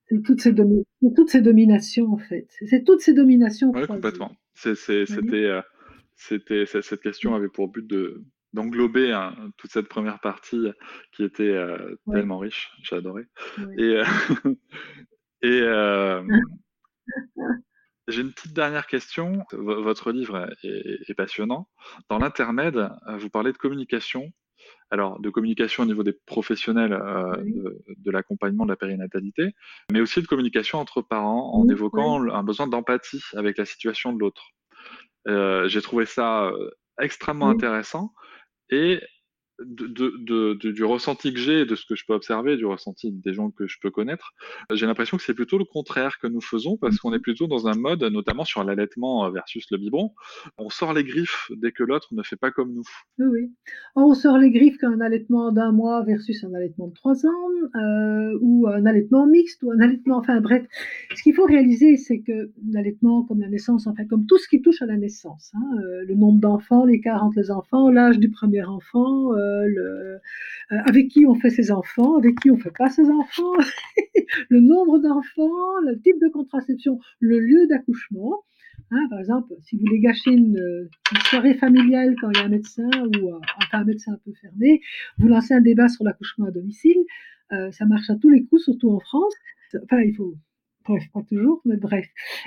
C'est toutes ces, toutes ces dominations, en fait. C'est toutes ces dominations. Oui, complètement. C'était, euh, c'était, cette question avait pour but de, d'englober hein, toute cette première partie qui était euh, tellement riche. J'ai adoré. Et, euh, euh, j'ai une petite dernière question. votre livre est, passionnant. Dans l'intermède, vous parlez de communication. Alors, de communication au niveau des professionnels de, l'accompagnement de la périnatalité, mais aussi de communication entre parents en évoquant un besoin d'empathie avec la situation de l'autre. J'ai trouvé ça extrêmement intéressant et de, du ressenti que j'ai, de ce que je peux observer, du ressenti des gens que je peux connaître, j'ai l'impression que c'est plutôt le contraire que nous faisons parce qu'on est plutôt dans un mode, notamment sur l'allaitement versus le biberon, on sort les griffes dès que l'autre ne fait pas comme nous. Oui, oui. On sort les griffes qu'un allaitement d'un mois versus un allaitement de trois ans, euh, ou un allaitement mixte, ou un allaitement, enfin bref. Ce qu'il faut réaliser, c'est que l'allaitement, comme la naissance, enfin comme tout ce qui touche à la naissance, hein, euh, le nombre d'enfants, l'écart entre les enfants, l'âge du premier enfant, euh, euh, avec qui on fait ses enfants, avec qui on fait pas ses enfants, le nombre d'enfants, le type de contraception, le lieu d'accouchement. Hein, par exemple, si vous voulez gâcher une, soirée familiale quand il y a un médecin ou euh, enfin un médecin un peu fermé, vous lancez un débat sur l'accouchement à domicile. Euh, ça marche à tous les coups, surtout en France. Enfin, il faut bref, pas toujours, mais bref.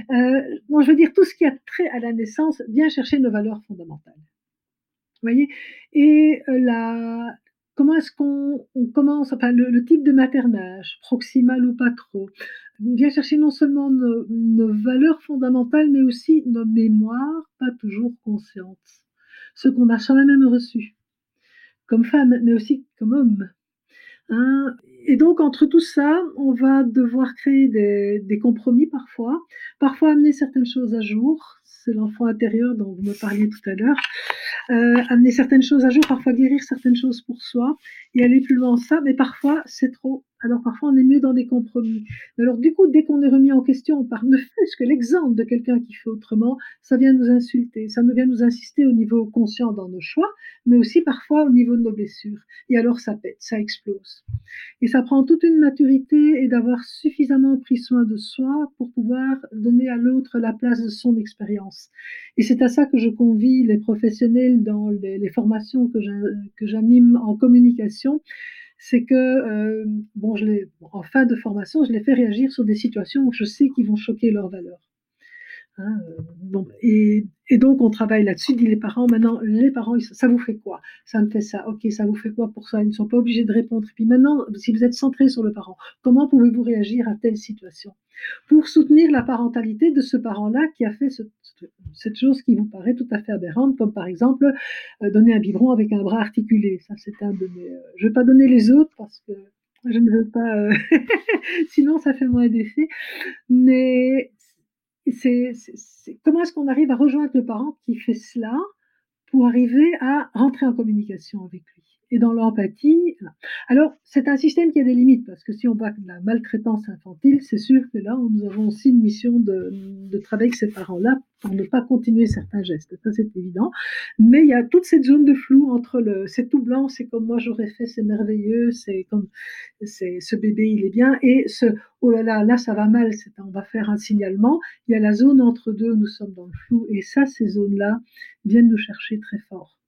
Euh, je veux dire, tout ce qui a trait à la naissance vient chercher nos valeurs fondamentales voyez Et euh, la, comment est-ce qu'on commence, enfin le, type de maternage, proximal ou pas trop, vient chercher non seulement nos, valeurs fondamentales, mais aussi nos mémoires, pas toujours conscientes, ce qu'on a jamais même reçu, comme femme, mais aussi comme homme. Hein et donc, entre tout ça, on va devoir créer des, compromis parfois, parfois amener certaines choses à jour. C'est l'enfant intérieur dont vous me parliez tout à l'heure. Euh, amener certaines choses à jour, parfois guérir certaines choses pour soi et aller plus loin en ça, mais parfois c'est trop alors parfois on est mieux dans des compromis. Alors du coup, dès qu'on est remis en question par ne fût-ce que l'exemple de quelqu'un qui fait autrement, ça vient nous insulter, ça nous vient nous insister au niveau conscient dans nos choix, mais aussi parfois au niveau de nos blessures. Et alors ça pète, ça explose. Ça prend toute une maturité et d'avoir suffisamment pris soin de soi pour pouvoir donner à l'autre la place de son expérience. Et c'est à ça que je convie les professionnels dans les, formations que j'anime en communication c'est que, euh, bon, je en fin de formation, je les fais réagir sur des situations où je sais qu'ils vont choquer leurs valeurs. Euh, bon, et, donc on travaille là-dessus, dit les parents, maintenant les parents, ça vous fait quoi? Ça me fait ça, ok, ça vous fait quoi pour ça? Ils ne sont pas obligés de répondre. Et puis maintenant, si vous êtes centré sur le parent, comment pouvez-vous réagir à telle situation? Pour soutenir la parentalité de ce parent-là qui a fait cette chose qui vous paraît tout à fait aberrante, comme par exemple euh, donner un biberon avec un bras articulé. Ça, c'est un de mes... Euh, je ne vais pas donner les autres parce que je ne veux pas, sinon ça fait moins d'effet. Mais comment est-ce qu'on arrive à rejoindre le parent qui fait cela pour arriver à rentrer en communication avec lui? Et dans l'empathie. Alors, c'est un système qui a des limites, parce que si on voit la maltraitance infantile, c'est sûr que là, nous avons aussi une mission de, de travailler avec ces parents-là pour ne pas continuer certains gestes. Ça, c'est évident. Mais il y a toute cette zone de flou entre le c'est tout blanc, c'est comme moi j'aurais fait, c'est merveilleux, c'est comme c'est ce bébé, il est bien, et ce oh là là, là, ça va mal, on va faire un signalement. Il y a la zone entre deux, nous sommes dans le flou, et ça, ces zones-là viennent nous chercher très fort.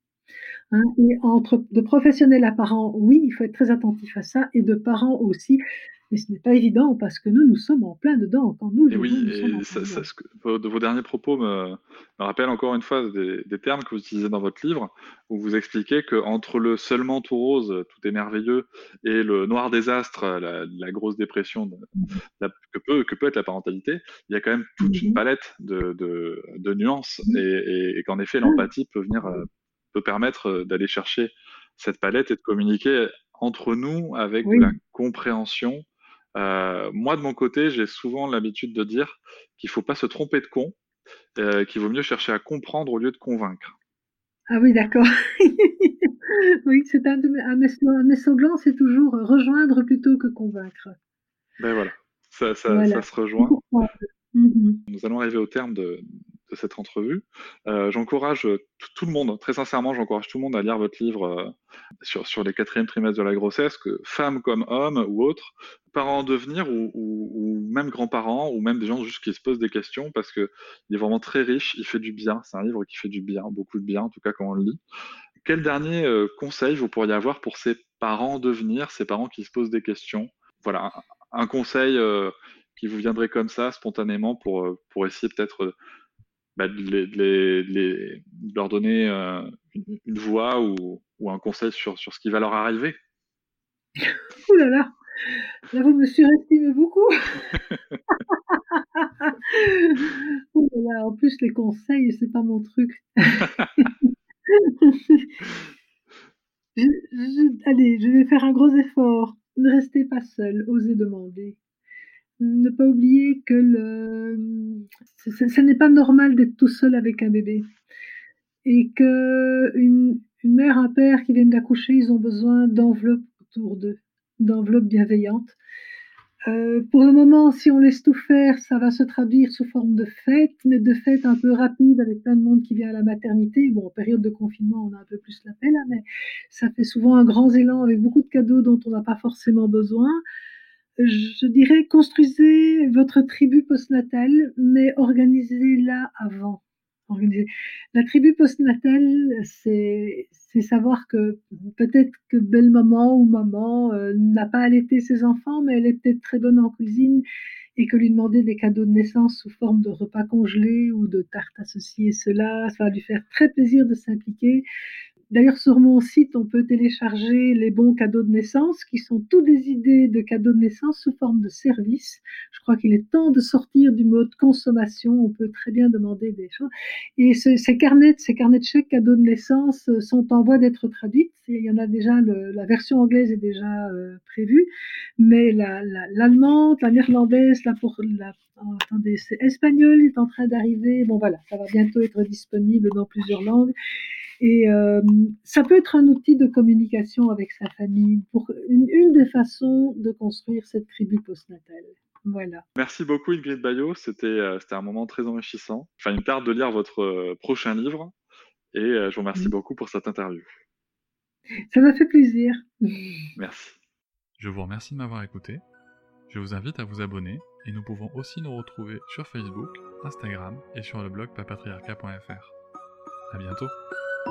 Hein, et entre de professionnels à parents, oui, il faut être très attentif à ça, et de parents aussi. Mais ce n'est pas évident parce que nous, nous sommes en plein dedans. Quand nous, et oui, et ça, de vos derniers propos me, me rappellent encore une fois des, termes que vous utilisez dans votre livre, où vous expliquez qu'entre le seulement tout rose, tout est merveilleux, et le noir désastre, la, la grosse dépression que, peut, que peut être la parentalité, il y a quand même toute une palette de, de, de nuances, et, et qu'en effet, l'empathie peut venir euh, peut permettre euh, d'aller chercher cette palette et de communiquer entre nous avec de la compréhension. Euh, moi, de mon côté, j'ai souvent l'habitude de dire qu'il faut pas se tromper de con, euh, qu'il vaut mieux chercher à comprendre au lieu de convaincre. Ah oui, d'accord. oui, c'est un, un, mes slogans, c'est toujours rejoindre plutôt que convaincre. Ben voilà, ça, ça, ça se rejoint. Mhm. Nous allons arriver au terme de, cette entrevue. Euh, j'encourage tout le monde, très sincèrement, j'encourage tout le monde à lire votre livre euh, sur, sur les quatrièmes trimestres de la grossesse, que femmes comme hommes ou autres, parents en devenir ou, ou, même grands-parents ou même des gens juste qui se posent des questions parce que il est vraiment très riche, il fait du bien. C'est un livre qui fait du bien, beaucoup de bien, en tout cas quand on le lit. Quel dernier euh, conseil vous pourriez avoir pour ces parents en devenir, ces parents qui se posent des questions? Voilà, un, conseil qui vous viendrait comme ça, spontanément, pour, pour essayer peut-être bah, de, leur donner euh, une, voix ou, un conseil sur, sur ce qui va leur arriver. Ouh là là, là vous me surestimez beaucoup. là, en plus, les conseils, c'est pas mon truc. allez, je vais faire un gros effort. Ne restez pas seul, osez demander. Ne pas oublier que le... ce, n'est pas normal d'être tout seul avec un bébé. Et que une, une mère, un père qui viennent d'accoucher, ils ont besoin d'enveloppes autour d'eux, d'enveloppes bienveillantes. Euh, pour le moment, si on laisse tout faire, ça va se traduire sous forme de fête, mais de fête un peu rapide avec plein de monde qui vient à la maternité. Bon, en période de confinement, on a un peu plus la peine, hein, mais ça fait souvent un grand élan avec beaucoup de cadeaux dont on n'a pas forcément besoin. Je dirais, construisez votre tribu postnatale, mais organisez-la avant. La tribu postnatale, c'est savoir que peut-être que belle maman ou maman euh, n'a pas allaité ses enfants, mais elle est peut-être très bonne en cuisine et que lui demander des cadeaux de naissance sous forme de repas congelés ou de tartes associées, cela, va lui faire très plaisir de s'impliquer. D'ailleurs, sur mon site, on peut télécharger les bons cadeaux de naissance, qui sont tous des idées de cadeaux de naissance sous forme de service. Je crois qu'il est temps de sortir du mode consommation. On peut très bien demander des choses. Et ces carnets, ces carnets de chèques cadeaux de naissance euh, sont en voie d'être traduits. Il y en a déjà, la version anglaise est déjà euh, prévue, mais l'allemande, la, néerlandaise, la, la oh, attendez, c'est espagnol est en train d'arriver. Bon voilà, ça va bientôt être disponible dans plusieurs langues. Et euh, ça peut être un outil de communication avec sa famille, pour une, des façons de construire cette tribu postnatale. Voilà. Merci beaucoup Ingrid Bayot, c'était euh, un moment très enrichissant. Enfin, une me de lire votre euh, prochain livre et je vous remercie beaucoup pour cette interview. Ça m'a fait plaisir. Merci. Je vous remercie de m'avoir écouté. Je vous invite à vous abonner et nous pouvons aussi nous retrouver sur Facebook, Instagram et sur le blog papatriarca.fr. À bientôt.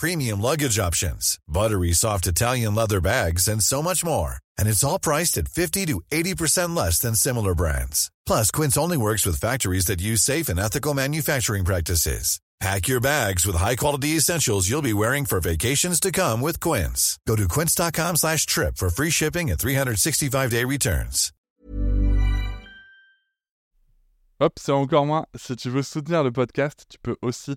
premium luggage options, buttery soft Italian leather bags, and so much more. And it's all priced at 50 to 80% less than similar brands. Plus, Quince only works with factories that use safe and ethical manufacturing practices. Pack your bags with high-quality essentials you'll be wearing for vacations to come with Quince. Go to quince.com slash trip for free shipping and 365-day returns. Hop, c'est encore moins. Si tu veux soutenir le podcast, tu peux aussi